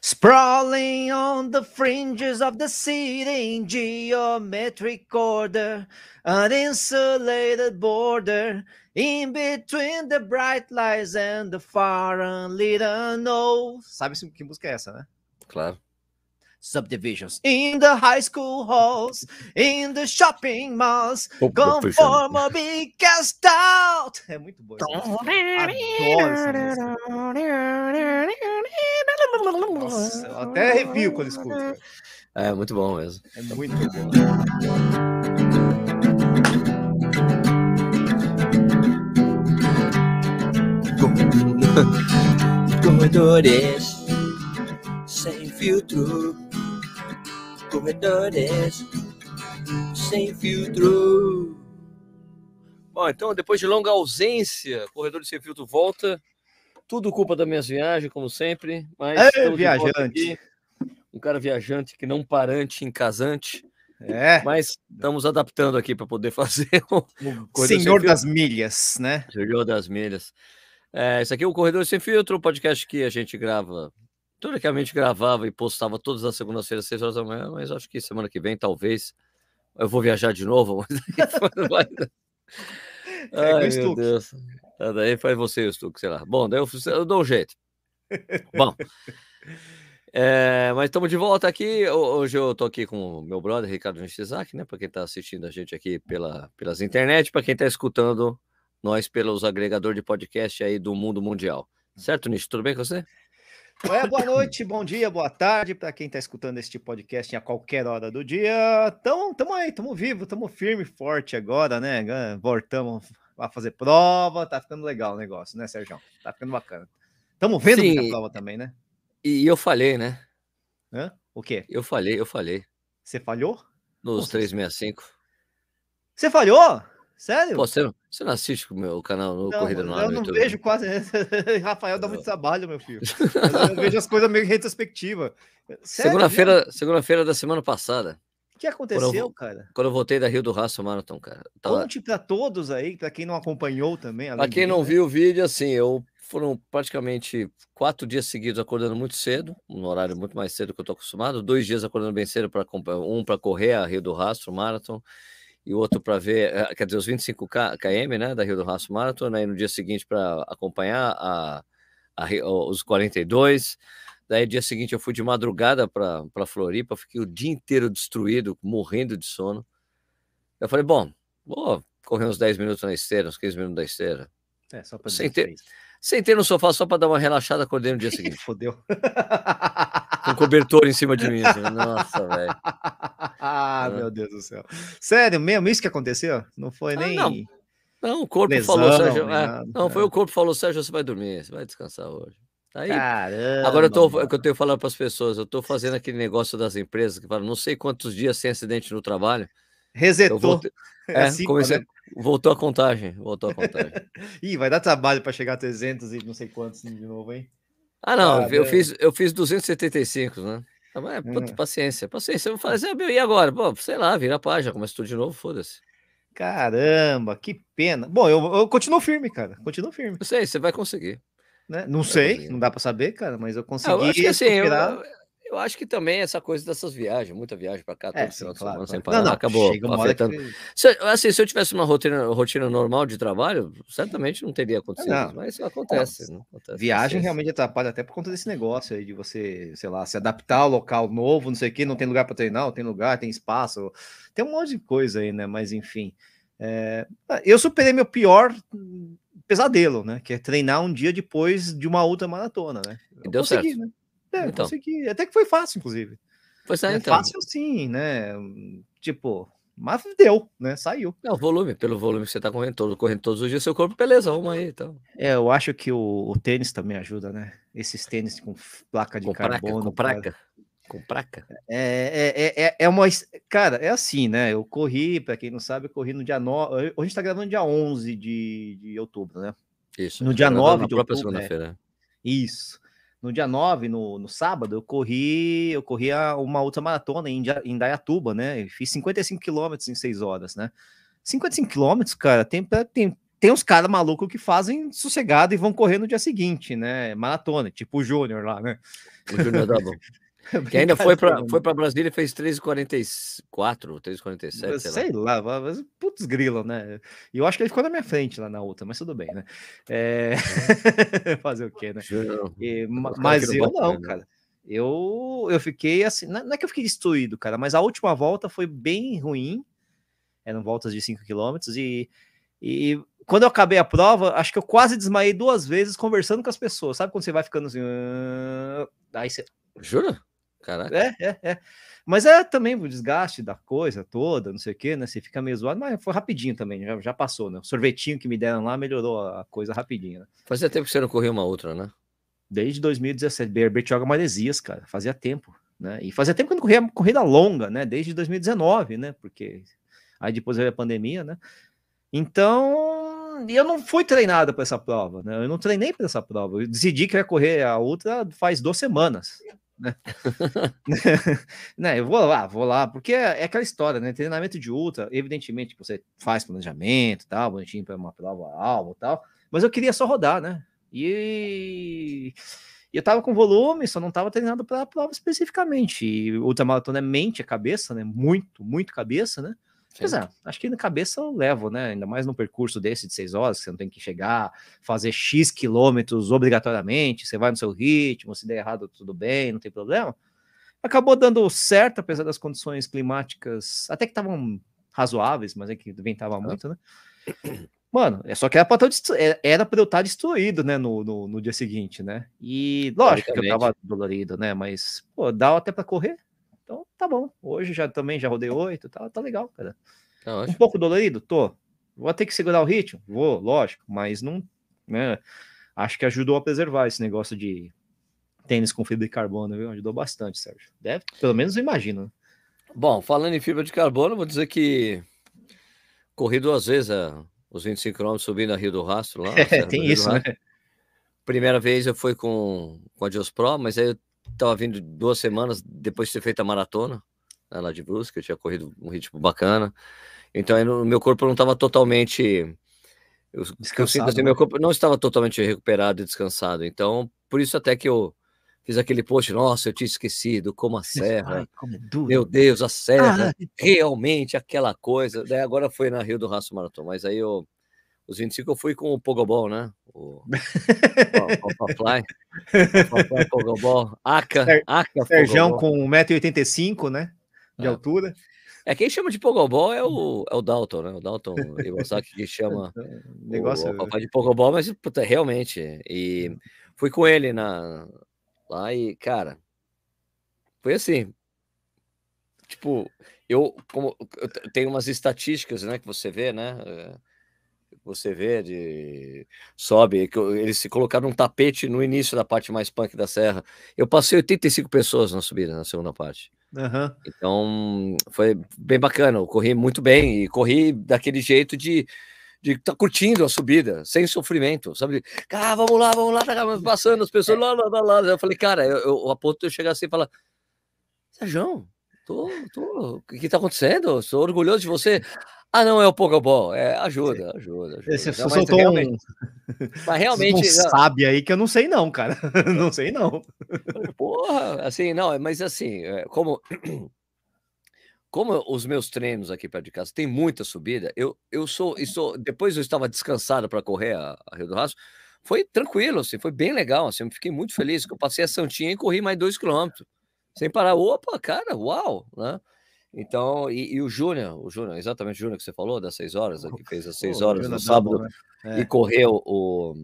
Sprawling on the fringes of the city in geometric order, an insulated border in between the bright lights and the far unlit unknown. Sabe que música é essa, né? Claro. Subdivisions in the high school halls, in the shopping malls, conform or be cast out. É muito bom. Adoro essa Nossa, eu até arrepio quando escuto. É muito bom mesmo. É muito bom. Corredores sem filtro. Corredores sem filtro. Bom, então depois de longa ausência, Corredores sem filtro volta. Tudo culpa das minhas viagens, como sempre. Mas é, viajante. Um cara viajante que não parante em casante. É. Mas estamos adaptando aqui para poder fazer o Senhor das Milhas, né? Senhor das Milhas. É, esse aqui é o Corredor Sem Filtro, o podcast que a gente grava, teoricamente gravava e postava todas as segundas-feiras, seis horas da manhã, mas acho que semana que vem, talvez, eu vou viajar de novo. É, Ai, meu Deus. Ah, daí faz você o Stuck, sei lá. Bom, daí eu, eu dou um jeito. Bom, é, mas estamos de volta aqui. Hoje eu estou aqui com o meu brother Ricardo Nishizaki, né? Para quem está assistindo a gente aqui pela, pelas internet, para quem está escutando nós pelos agregadores de podcast aí do mundo mundial. Certo, Nish? Tudo bem com você? É, boa noite, bom dia, boa tarde para quem está escutando este podcast a qualquer hora do dia. Então, tamo aí, tamo vivo, tamo firme, forte agora, né? Voltamos a fazer prova, tá ficando legal o negócio, né, Sérgio? Tá ficando bacana. Tamo vendo a prova também, né? E eu falhei, né? Hã? O quê? Eu falhei, eu falhei. Você falhou? Nos Nossa, 365. Você falhou? Sério? Pô, você, você não assiste o meu canal no não, Corrida no Ar? Eu não vejo quase. Rafael dá muito trabalho, meu filho. eu vejo as coisas meio retrospectiva. Segunda-feira segunda da semana passada. O que aconteceu, quando eu, cara? Quando eu voltei da Rio do Raço Marathon, cara. Tava... Conte para todos aí, para quem não acompanhou também. Para quem não né? viu o vídeo, assim, eu foram praticamente quatro dias seguidos acordando muito cedo, um horário muito mais cedo que eu tô acostumado. Dois dias acordando bem cedo para um para correr a Rio do Rastro Marathon e o outro para ver, eh, quer dizer, os 25 km, né, da Rio do Rastro Marathon, aí no dia seguinte para acompanhar a, a, os 42. Daí, dia seguinte, eu fui de madrugada para Floripa, fiquei o dia inteiro destruído, morrendo de sono. Eu falei, bom, vou correr uns 10 minutos na esteira, uns 15 minutos na esteira. É, só para sem ter, Sentei no sofá só para dar uma relaxada, acordei no dia seguinte. Fodeu. Com cobertor em cima de mim. Assim. Nossa, velho. Ah, meu Deus do céu. Sério mesmo? Isso que aconteceu? Não foi ah, nem. Não. não, o corpo Lesão, falou, Sérgio. É, não, foi o corpo falou, Sérgio, você vai dormir, você vai descansar hoje. Aí, Caramba, agora eu tô, eu tenho falando para as pessoas, eu estou fazendo aquele negócio das empresas que falam, não sei quantos dias sem acidente no trabalho. Resetou. Voltei, é, assim, comecei, né? Voltou a contagem, voltou a contagem. Ih, vai dar trabalho para chegar a 300 e não sei quantos de novo, hein? Ah, não, ah, eu, fiz, eu fiz 275, né? Ah, é, hum. Paciência, paciência. Eu vou fazer, e agora? Pô, sei lá, vira a página, começa tudo de novo, foda-se. Caramba, que pena. Bom, eu, eu continuo firme, cara. Continuo firme. Eu sei, você vai conseguir. Né? Não sei, não dá para saber, cara, mas eu consegui. Ah, eu acho que, assim, eu, eu acho que também essa coisa dessas viagens, muita viagem para cá, todo é, final de semana sem parar, não, não, acabou afetando. Que... Se, assim, se eu tivesse uma rotina, rotina normal de trabalho, certamente não teria acontecido, não. mas acontece, não, acontece. Viagem realmente atrapalha até por conta desse negócio aí de você, sei lá, se adaptar ao local novo, não sei o que, não tem lugar para treinar, tem lugar, tem espaço, tem um monte de coisa aí, né? Mas enfim, é... eu superei meu pior pesadelo, né? Que é treinar um dia depois de uma outra maratona, né? Eu deu consegui, certo. Né? É, então. consegui. Até que foi fácil, inclusive. Foi é, então. Fácil sim, né? Tipo, mas deu, né? Saiu. É o volume, pelo volume que você tá correndo, todo, correndo todos os dias, seu corpo, beleza, vamos aí. Então. É, eu acho que o, o tênis também ajuda, né? Esses tênis com placa de com carbono. Placa, com placa. Com placa? É, é, é, é uma. Cara, é assim, né? Eu corri, para quem não sabe, eu corri no dia 9. Hoje a gente tá gravando dia 11 de, de outubro, né? Isso. No dia 9 de outubro. segunda-feira. É. Isso no dia 9, no, no sábado, eu corri, eu corri uma outra maratona em, em Dayatuba, né? Eu fiz 55 quilômetros em 6 horas, né? 55 quilômetros, cara, tem, tem tem uns caras malucos que fazem sossegado e vão correr no dia seguinte, né? Maratona, tipo o Júnior lá, né? O Júnior tá bom. Que ainda foi para foi para Brasília e fez 3,44, 3,47. Sei, sei lá, mas putz grilo, né? E eu acho que ele ficou na minha frente lá na outra, mas tudo bem, né? É... Fazer o quê, né? E, mas eu não, né? cara. Eu, eu fiquei assim, não é que eu fiquei destruído, cara, mas a última volta foi bem ruim. Eram voltas de 5 km e, e quando eu acabei a prova, acho que eu quase desmaiei duas vezes conversando com as pessoas. Sabe quando você vai ficando assim. Uh... Aí você. Jura? Caraca. É, é, é. Mas é também o desgaste da coisa toda, não sei o quê, né? Você fica meio zoado, mas foi rapidinho também, já, já passou, né? O sorvetinho que me deram lá melhorou a coisa rapidinho, né? Fazia tempo que você não corria uma outra, né? Desde 2017, Bertioga Maresias, cara, fazia tempo, né? E fazia tempo que eu não corria corrida longa, né? Desde 2019, né? Porque aí depois veio a pandemia, né? Então, eu não fui treinado para essa prova, né? Eu não treinei para essa prova. Eu decidi que ia correr a outra faz duas semanas, né? né? Eu vou lá, vou lá, porque é, é, aquela história, né? Treinamento de ultra, evidentemente você faz planejamento, tal, bonitinho para uma prova alvo, tal, mas eu queria só rodar, né? E, eu tava com volume, só não tava treinado para a prova especificamente. E ultramaratona é mente, é cabeça, né? Muito, muito cabeça, né? Pois é, acho que na cabeça eu levo, né? Ainda mais num percurso desse de seis horas, que você não tem que chegar, fazer X quilômetros obrigatoriamente, você vai no seu ritmo, se der errado, tudo bem, não tem problema. Acabou dando certo, apesar das condições climáticas, até que estavam razoáveis, mas é que ventava muito, né? Mano, é só que era pra, é, era pra eu estar destruído, né, no, no, no dia seguinte, né? E lógico que eu tava dolorido, né? Mas, pô, dá até para correr, então, tá bom. Hoje já também já rodei oito, tá, tá legal, cara. Tá um pouco dolorido? Tô. Vou ter que segurar o ritmo? Vou, lógico, mas não. Né, acho que ajudou a preservar esse negócio de tênis com fibra de carbono, viu? Ajudou bastante, Sérgio. Deve, pelo menos eu imagino. Né? Bom, falando em fibra de carbono, vou dizer que corri duas vezes a, os 25 km subindo a Rio do Rastro lá. É, tem isso, né? Primeira vez eu fui com, com a Dios Pro, mas aí eu Tava vindo duas semanas depois de ter feito a maratona né, lá de Brusque, eu tinha corrido um ritmo bacana. Então, aí, no, meu corpo não estava totalmente. Eu, eu sinto assim, meu corpo não estava totalmente recuperado e descansado. Então, por isso até que eu fiz aquele post, nossa, eu tinha esquecido como a serra. Ai, como é meu Deus, a serra, ah, realmente aquela coisa. Daí agora foi na Rio do Raço Maratona, mas aí eu os 25 eu fui com o Pogobol, né? O, o, Papai, Papai Pogobol, Aca, Aca Serjão com 1,85m, né? De é. altura. É, quem chama de Pogobol é o, é o Dalton, né? O Dalton Iwasaki que chama negócio... o, o papai de Pogobol, mas puta, realmente. E fui com ele na, lá e, cara, foi assim. Tipo, eu, como eu tenho umas estatísticas, né, que você vê, né? Você vê, de sobe, eles se colocaram um tapete no início da parte mais punk da serra. Eu passei 85 pessoas na subida, na segunda parte. Uhum. Então foi bem bacana. Eu corri muito bem e corri daquele jeito de de estar tá curtindo a subida, sem sofrimento, sabe? Ah, vamos lá, vamos lá, tá passando as pessoas lá, lá, lá, lá. Eu falei, cara, eu, eu a ponto de eu chegar assim e falar, Sérgio, tô, tô, o que tá acontecendo? Sou orgulhoso de você. Ah, não, é o Pokéball. É, ajuda, ajuda. ajuda. Você não, soltou realmente, um... Mas realmente. Não sabe aí que eu não sei, não, cara. não sei, não. Porra, assim, não, mas assim, é, como. Como os meus treinos aqui perto de casa tem muita subida, eu, eu sou, sou. Depois eu estava descansado para correr a, a Rio do Rastro, foi tranquilo, assim, foi bem legal. Assim, eu fiquei muito feliz que eu passei a Santinha e corri mais dois quilômetros. Sem parar. Opa, cara, uau! Né? Então, e, e o Júnior, o Júnior, exatamente o Júnior que você falou, das seis horas, que fez as seis horas no sábado né? é. e correu o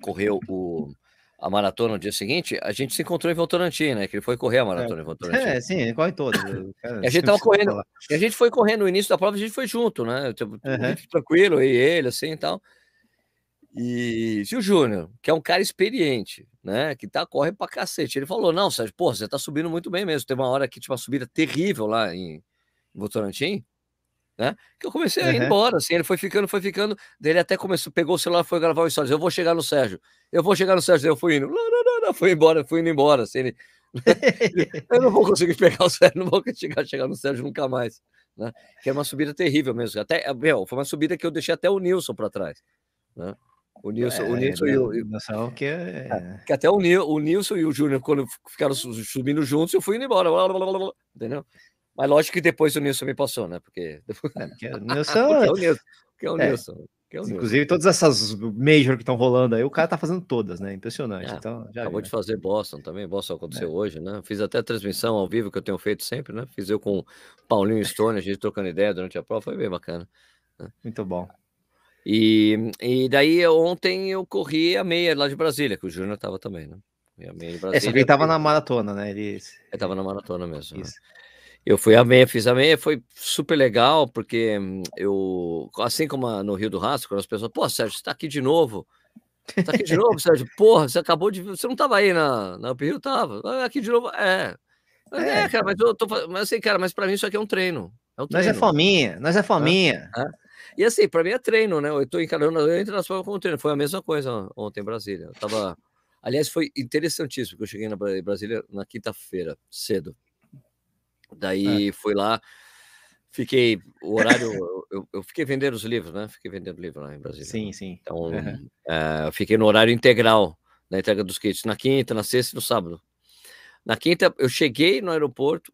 correu o a maratona no dia seguinte, a gente se encontrou em Votorantim, né? Que ele foi correr a maratona é. em Votorantim. É, sim, ele corre todas. a gente tava correndo, a gente foi correndo no início da prova, a gente foi junto, né? Tipo, uhum. tranquilo, e ele, assim e tal. E, e o Júnior, que é um cara experiente, né? Que tá, corre pra cacete. Ele falou: não, Sérgio, pô, você tá subindo muito bem mesmo. Teve uma hora que tinha uma subida terrível lá em, em Votorantim, né? Que eu comecei a ir uhum. embora, assim, ele foi ficando, foi ficando. Ele até começou, pegou o celular, foi gravar o stories. Eu vou chegar no Sérgio, eu vou chegar no Sérgio, eu fui indo, não, não, não, não, foi embora, fui indo embora, assim, ele... eu não vou conseguir pegar o Sérgio, não vou chegar, chegar no Sérgio nunca mais. né? Que é uma subida terrível mesmo. Até, meu, foi uma subida que eu deixei até o Nilson para trás, né? O Nilson, é, o Nilson e o. Que, é... é... que até o, Nil, o Nilson e o Júnior, quando ficaram subindo juntos, eu fui indo embora. Blá, blá, blá, entendeu? Mas lógico que depois o Nilson me passou, né? Porque. É, porque o Nilson. porque é o Nilson. Porque é o é. Nilson. É Inclusive, todas essas major que estão rolando aí, o cara tá fazendo todas, né? Impressionante. É, então, acabou de fazer Boston também. Boston aconteceu é. hoje, né? Fiz até transmissão ao vivo que eu tenho feito sempre, né? Fiz eu com o Paulinho Stone, a gente trocando ideia durante a prova, foi bem bacana. Né? Muito bom. E, e daí ontem eu corri a meia lá de Brasília, que o Júnior tava também, né? A meia de Brasília. É, só que ele tava na maratona, né? Ele, ele tava na maratona mesmo. Né? Isso. Eu fui a meia, fiz a meia, foi super legal, porque hum, eu, assim como no Rio do Rastro, quando as pessoas, pô, Sérgio, você tá aqui de novo? Você tá aqui de novo, Sérgio? Porra, você acabou de. Você não tava aí na, na Up Rio? Tava. Ah, aqui de novo. É. É, é cara, mas eu tô. Mas assim, cara, mas pra mim isso aqui é um treino. É um treino. Nós é fominha, nós é fominha. É, é. E assim, pra mim é treino, né? Eu tô encarando, eu entro nas provas como treino. Foi a mesma coisa ontem em Brasília. Eu tava. Aliás, foi interessantíssimo, porque eu cheguei na Brasília na quinta-feira, cedo. Daí é. fui lá, fiquei o horário, eu, eu, fiquei vendendo os livros, né? Fiquei vendendo livro lá em Brasília. Sim, sim. Então, uhum. é, eu fiquei no horário integral na entrega dos kits, na quinta, na sexta e no sábado. Na quinta, eu cheguei no aeroporto,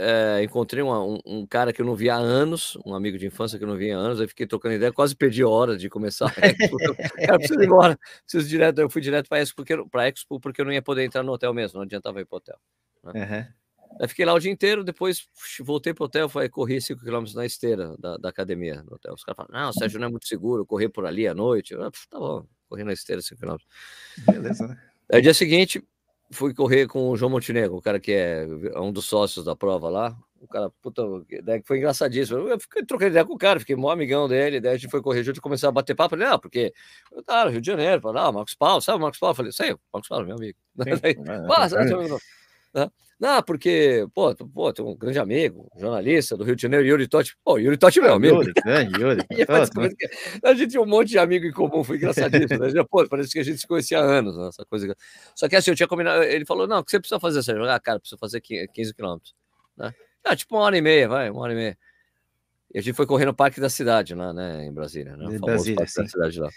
é, encontrei uma, um, um, cara que eu não via há anos, um amigo de infância que eu não via há anos, aí fiquei trocando ideia, quase perdi hora de começar. cara, preciso ir embora, preciso direto, eu fui direto para Expo, porque, Expo porque eu não ia poder entrar no hotel mesmo, não adiantava ir para o hotel. Né? Uhum. Aí fiquei lá o dia inteiro, depois voltei pro hotel, foi corri 5 km na esteira da, da academia no hotel. Os caras falaram, não, Sérgio não é muito seguro, correr por ali à noite. Eu, tá bom, corri na esteira 5 km. Beleza, né? Aí dia seguinte, fui correr com o João Montenegro, o cara que é um dos sócios da prova lá. O cara, puta, daí foi engraçadíssimo. Eu fiquei trocando ideia com o cara, fiquei mó amigão dele. Daí a gente foi correr junto e começar a bater papo. Ele, não, porque eu tava no Rio de Janeiro, falei, ah, Marcos Paulo, sabe o Marcos Paulo? Eu falei, sei, Marcos Paulo, meu amigo. Daí, ah, sabe, né? Não, porque, pô, pô, tem um grande amigo, jornalista do Rio de Janeiro, Yuri Totti. Pô, Yuri Totti é meu amigo. Yuri, grande Yuri. a gente tinha um monte de amigo em comum, foi engraçadíssimo. Né? Pô, parece que a gente se conhecia há anos, né? essa coisa. Só que assim, eu tinha combinado, ele falou, não, o que você precisa fazer, Sérgio? Ah, cara, precisa fazer 15 quilômetros. Né? Ah, tipo uma hora e meia, vai, uma hora e meia. E a gente foi correr no Parque da Cidade, lá, né, em Brasília, né? O Brasília, Parque sim. da Cidade lá.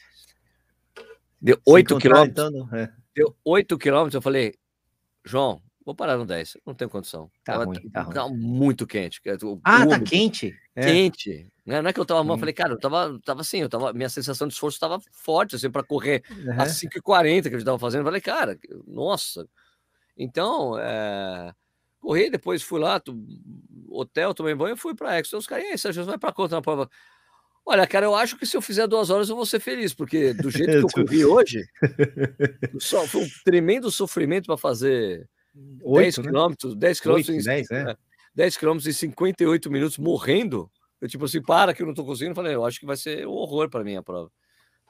Deu 8 quilômetros. Então, é. Deu 8 quilômetros, eu falei, João, Vou parar no 10, não tenho condição. Tá ruim, tá, tá muito quente. O, ah, tá quente? É. Quente. Não é, não é que eu tava mal, hum. falei, cara, eu tava, tava assim, eu tava, minha sensação de esforço estava forte, assim, para correr uhum. às 5h40 que a gente tava fazendo. Eu falei, cara, nossa. Então, é... corri, depois fui lá, tu... hotel, tomei banho, fui para Expo. Os caras, e aí, Sérgio, vai para conta na prova. Olha, cara, eu acho que se eu fizer duas horas eu vou ser feliz, porque do jeito que eu corri hoje, só, foi um tremendo sofrimento para fazer 8, 10 né? quilômetros, 10 quilômetros, 8, 10, é. 10 quilômetros em 58 minutos morrendo. Eu, tipo assim, para que eu não tô conseguindo. Falei, eu acho que vai ser um horror para mim a prova.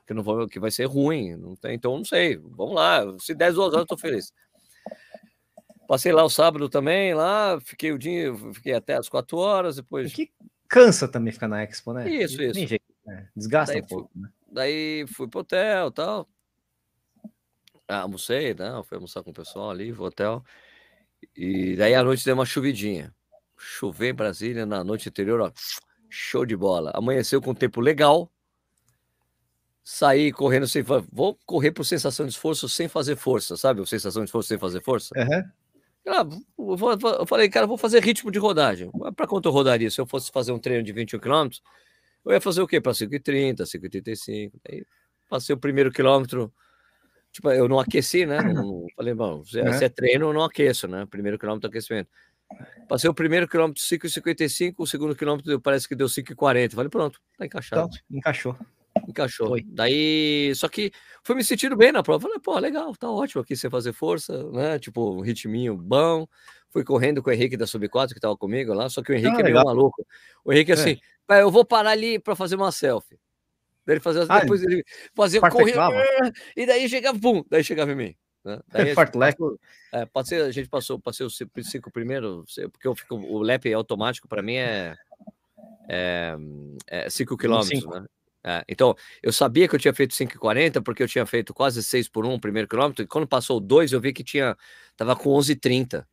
Que, não vou, que vai ser ruim. Não tem, então, não sei. Vamos lá. Se 10 duas horas, eu tô feliz. Passei lá o sábado também, lá, fiquei o dia, fiquei até as 4 horas, depois. Que cansa também ficar na Expo, né? Isso, isso. Jeito, né? Desgasta daí, um pouco, fui, né? Daí fui pro hotel e tal. Ah, almocei, não, né, fui almoçar com o pessoal ali, no hotel. E daí à noite deu uma chuvidinha. Choveu em Brasília na noite anterior, ó, show de bola. Amanheceu com um tempo legal. Saí correndo sem. Vou correr por sensação de esforço sem fazer força, sabe? O sensação de esforço sem fazer força. Uhum. Eu falei, cara, vou fazer ritmo de rodagem. Para quanto eu rodaria? Se eu fosse fazer um treino de 21 km, eu ia fazer o quê? Para 5,30, 5,35. Aí passei o primeiro quilômetro Tipo, eu não aqueci, né? Não, falei, bom, se, é. se é treino, eu não aqueço, né? Primeiro quilômetro aquecimento. Passei o primeiro quilômetro 5,55, o segundo quilômetro parece que deu 5,40. Falei, pronto, tá encaixado. Então, encaixou. Encaixou. Foi. Daí, só que fui me sentindo bem na prova. Falei, pô, legal, tá ótimo aqui sem fazer força, né? Tipo, um ritminho bom. Fui correndo com o Henrique da Sub 4 que tava comigo lá, só que o Henrique ah, é meio maluco. O Henrique, é. assim, eu vou parar ali para fazer uma selfie. Daí ele fazia, ah, depois ele fazia correr, e daí chegava, pum, daí chegava em mim. Né? Daí passou, é, passei, a gente passou, passei os cinco primeiro, porque eu fico, o lap automático para mim é, é, é cinco quilômetros, né? É, então, eu sabia que eu tinha feito 5,40 porque eu tinha feito quase 6 por 1 primeiro quilômetro, e quando passou o 2 eu vi que tinha, tava com 11,30.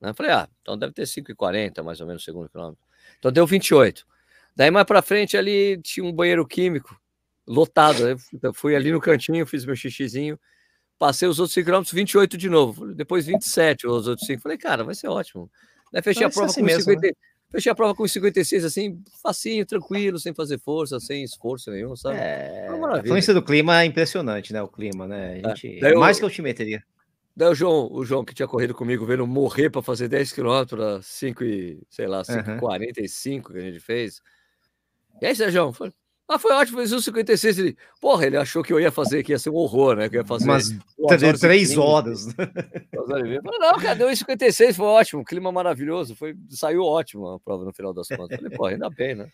Né? Falei, ah, então deve ter 5,40 mais ou menos o segundo quilômetro. Então deu 28. Daí mais para frente ali tinha um banheiro químico lotado. Eu fui ali no cantinho, fiz meu xixizinho, passei os outros 5 km, 28 de novo. Depois 27 os outros 5. Falei, cara, vai ser ótimo. Daí fechei a prova assim com mesmo, 50, né? Fechei a prova com 56, assim, facinho, tranquilo, sem fazer força, sem esforço nenhum, sabe? É, a influência do clima é impressionante, né? O clima, né? A é. gente, é. mais eu, que altimetria. Daí o João, o João que tinha corrido comigo, vendo morrer para fazer 10 km a 5 e, sei lá, 5,45 uhum. que a gente fez. E aí, Sérgio, falei, ah, foi ótimo, fez 1,56. Ele, porra, ele achou que eu ia fazer que ia ser um horror, né? Que ia fazer umas horas três horas. não, cara, deu 1,56, foi ótimo, clima maravilhoso, foi, saiu ótimo a prova no final das contas. Falei, pô, ainda bem, né?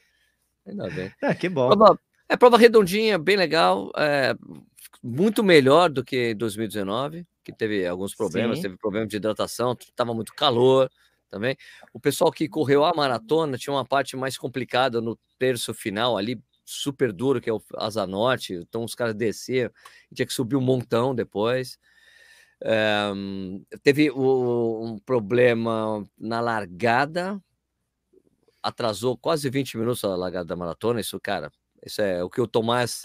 Ainda bem. É, que bom. Prova, é prova redondinha, bem legal, é, muito melhor do que 2019, que teve alguns problemas, Sim. teve problema de hidratação, estava muito calor também. O pessoal que correu a maratona tinha uma parte mais complicada no terço final ali, super duro, que é o Asa Norte. Então os caras desceram tinha que subir um montão depois. É, teve o, um problema na largada, atrasou quase 20 minutos a largada da maratona. Isso, cara, isso é o que o Tomás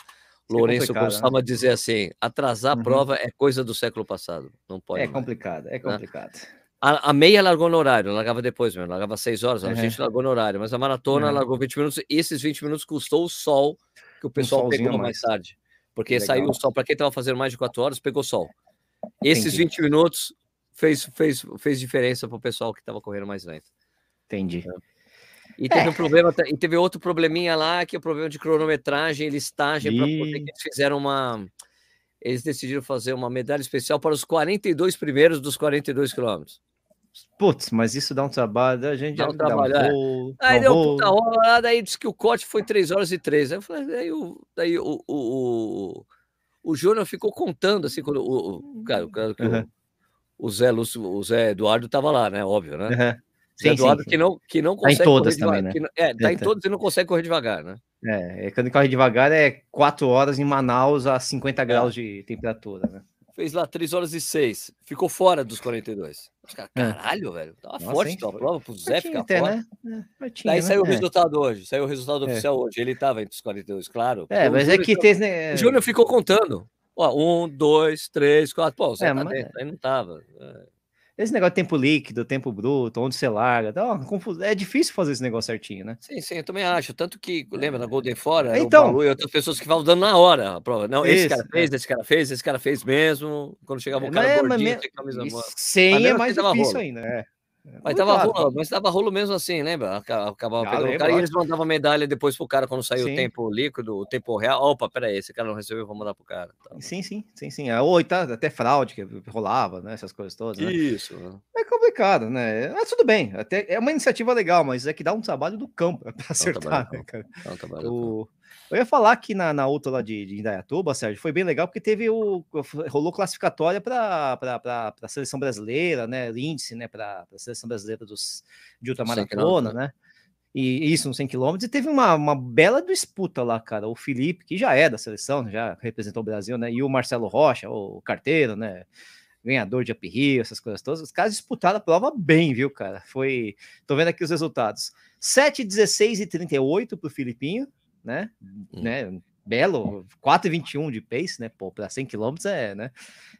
é Lourenço é costuma né? dizer assim: atrasar uhum. a prova é coisa do século passado. Não pode. É mais. complicado, é né? complicado. Né? A, a, meia largou no horário, largava depois mesmo, largava 6 horas, a gente largou no horário, mas a maratona uhum. largou 20 minutos, e esses 20 minutos custou o sol que o pessoal um pegou mais. mais tarde. Porque Legal. saiu o sol, para quem estava fazendo mais de 4 horas, pegou sol. Esses Entendi. 20 minutos fez, fez, fez diferença para o pessoal que estava correndo mais lento. Entendi. É. E teve é. um problema, e teve outro probleminha lá, que é o problema de cronometragem e listagem, para poder que eles fizeram uma. Eles decidiram fazer uma medalha especial para os 42 primeiros dos 42 quilômetros. Putz, mas isso dá um trabalho, a gente dá um trabalho, dá um voo, é. Aí deu voo. puta hora, daí disse que o corte foi 3 horas e 3. Aí, falei, daí, o, daí o, o, o, o Júnior ficou contando assim, quando o, o cara, cara, uhum. o, o, Zé Lúcio, o Zé Eduardo estava lá, né? Óbvio, né? Uhum. Zé Eduardo sim, sim. que não, que não consegue. Tá em todas também, devagar, né? Não, é, tá em todas e não consegue correr devagar, né? É, quando corre devagar é 4 horas em Manaus a 50 é. graus de temperatura, né? fez lá 3 horas e 6. Ficou fora dos 42. Os caras, é. caralho, velho. Tava Nossa, forte a prova pro Zé ficar até, fora. Né? É, Daí né? saiu o é. resultado hoje. Saiu o resultado é. oficial hoje. Ele tava entre os 42, claro. É, mas é que tem. Né? O Júnior ficou contando. Ó, um, dois, três, quatro. Pô, o Zé é, tá mas... dentro. Aí não tava. É. Esse negócio de tempo líquido, tempo bruto, onde você larga, dá uma confusão. É difícil fazer esse negócio certinho, né? Sim, sim, eu também acho. Tanto que, lembra, na Golden Fora, então, o e outras pessoas que estavam dando na hora a prova. Não, esse cara fez, é. esse cara fez, esse cara fez mesmo. Quando chegava o cara é, gordinho, sem camisa Sem é mais difícil ainda, é. Mas tava, rolo, mas tava rolo mesmo assim, lembra? Acabava ah, pegando o cara e eles mandavam medalha depois pro cara quando saiu sim. o tempo líquido, o tempo real. Opa, peraí, esse cara não recebeu, vou mandar pro cara. Tá. Sim, sim, sim, sim. É, ou tá, até fraude que rolava, né? Essas coisas todas. Né? Isso. É complicado, né? Mas tudo bem. Até é uma iniciativa legal, mas é que dá um trabalho do campo para acertar, né, cara? É um o... Eu ia falar que na, na outra lá de, de Indaiatuba, Sérgio, foi bem legal porque teve o. rolou classificatória para a seleção brasileira, né? Índice, né? Para a seleção brasileira dos, de ultramaratona, né? E isso, uns 100 quilômetros, e teve uma, uma bela disputa lá, cara. O Felipe, que já é da seleção, já representou o Brasil, né? E o Marcelo Rocha, o carteiro, né? Ganhador de Rio, essas coisas todas. Os caras disputaram a prova bem, viu, cara? Foi. Tô vendo aqui os resultados: 7, 16 e 38 para o Filipinho, né? Hum. né? Belo, 4,21 de pace, né? Pô, para 100 km é, né?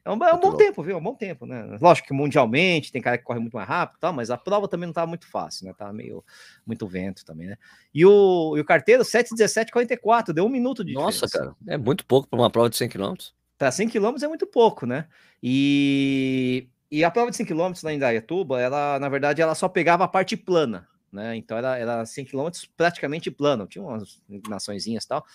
É um, é um bom tempo, viu? É um bom tempo, né? Lógico que mundialmente tem cara que corre muito mais rápido, tal, mas a prova também não estava muito fácil, né? Tava meio muito vento também, né? E o, e o carteiro 7,17,44, deu um minuto de Nossa, diferença. cara, é muito pouco para uma prova de 100 km. Para 100 km é muito pouco, né? E, e a prova de 100 km lá em Dayatuba, ela, na verdade, ela só pegava a parte plana né? Então era, era 100 km praticamente plano, tinha umas inclinaçõezinhas e tal.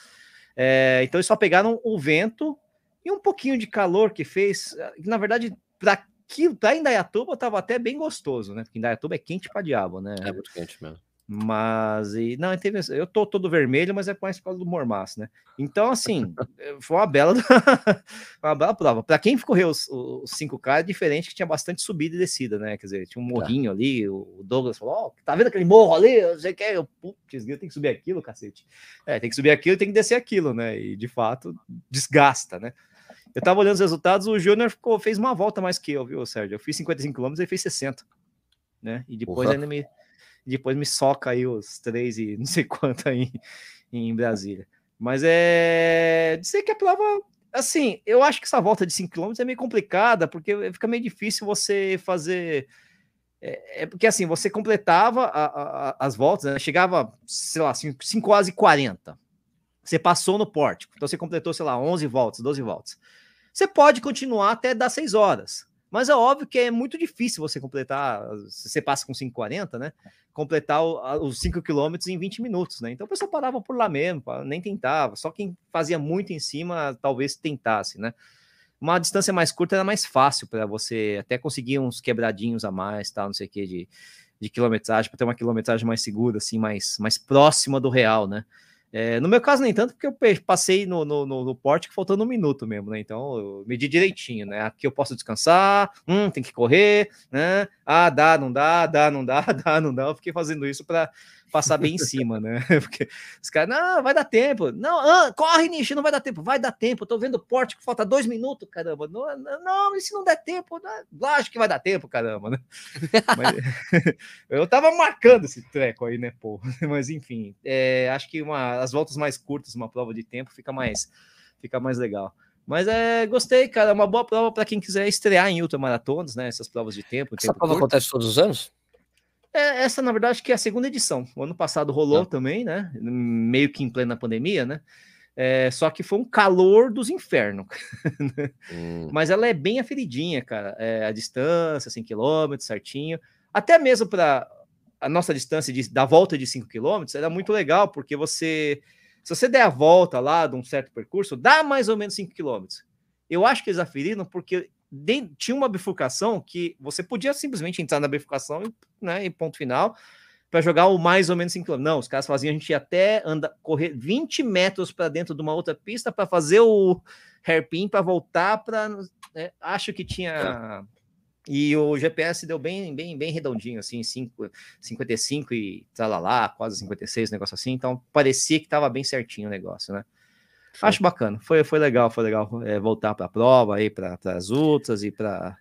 É, então eles só pegaram o vento e um pouquinho de calor que fez. Na verdade, para Indaiatuba estava até bem gostoso, né? Porque Indaiatuba é quente para diabo, né? É muito quente mesmo. Mas, e, não, teve, eu tô todo vermelho, mas é mais por causa do mormaço, né? Então, assim, foi uma bela, uma bela prova. Para quem correu os, os 5K, é diferente que tinha bastante subida e descida, né? Quer dizer, tinha um tá. morrinho tá. ali, o Douglas falou: Ó, oh, tá vendo aquele morro ali? Você quer? Eu, putz, eu tenho que subir aquilo, cacete. É, tem que subir aquilo e tem que descer aquilo, né? E de fato, desgasta, né? Eu tava olhando os resultados, o Júnior fez uma volta mais que eu, viu, Sérgio? Eu fiz 55 km e ele fez 60, né? E depois ainda me depois me soca aí os três e não sei quanto aí em Brasília. Mas é dizer que a prova, assim, eu acho que essa volta de 5 km é meio complicada, porque fica meio difícil você fazer. É, é porque assim, você completava a, a, as voltas, né? chegava, sei lá, 5 horas e 40. Você passou no pórtico, então você completou, sei lá, 11 voltas, 12 voltas. Você pode continuar até dar 6 horas. Mas é óbvio que é muito difícil você completar, se você passa com 5,40, né? Completar os 5 quilômetros em 20 minutos, né? Então a pessoa parava por lá mesmo, nem tentava. Só quem fazia muito em cima talvez tentasse, né? Uma distância mais curta era mais fácil para você até conseguir uns quebradinhos a mais, tal, não sei o que, de, de quilometragem, para ter uma quilometragem mais segura, assim, mais, mais próxima do real, né? É, no meu caso, nem tanto, porque eu passei no, no, no, no pórtico faltando um minuto mesmo, né? Então, eu medi direitinho, né? Aqui eu posso descansar, hum, tem que correr, né? Ah, dá, não dá, dá, não dá, dá, não dá. Eu fiquei fazendo isso para passar bem em cima, né? Porque os caras, não, vai dar tempo. Não, ah, corre, Nishi, não vai dar tempo. Vai dar tempo. Eu tô vendo o pórtico, falta dois minutos, caramba. Não, não, e se não der tempo? Não, acho que vai dar tempo, caramba, né? Mas, eu tava marcando esse treco aí, né, pô? Mas enfim, é, acho que uma, as voltas mais curtas, uma prova de tempo, fica mais, fica mais legal. Mas é, gostei, cara. É uma boa prova para quem quiser estrear em ultramaratonas, né? Essas provas de tempo. Essa tempo prova curto. acontece todos os anos? É, essa, na verdade, que é a segunda edição. O ano passado rolou ah. também, né? Meio que em plena pandemia, né? É, só que foi um calor dos infernos. hum. Mas ela é bem aferidinha, cara. É, a distância, 100 km, certinho. Até mesmo para a nossa distância de, da volta de 5 km, era muito legal, porque você. Se você der a volta lá de um certo percurso, dá mais ou menos 5 km. Eu acho que eles aferiram porque de, tinha uma bifurcação que você podia simplesmente entrar na bifurcação e, né, e ponto final para jogar o mais ou menos 5 km. Não, os caras faziam a gente ia até anda, correr 20 metros para dentro de uma outra pista para fazer o hairpin para voltar para. Né, acho que tinha. E o GPS deu bem, bem, bem redondinho, assim, 5, 55 e lá, quase 56, negócio assim. Então parecia que estava bem certinho o negócio, né? Acho bacana, foi, foi legal, foi legal é, voltar para a prova aí, para as outras e para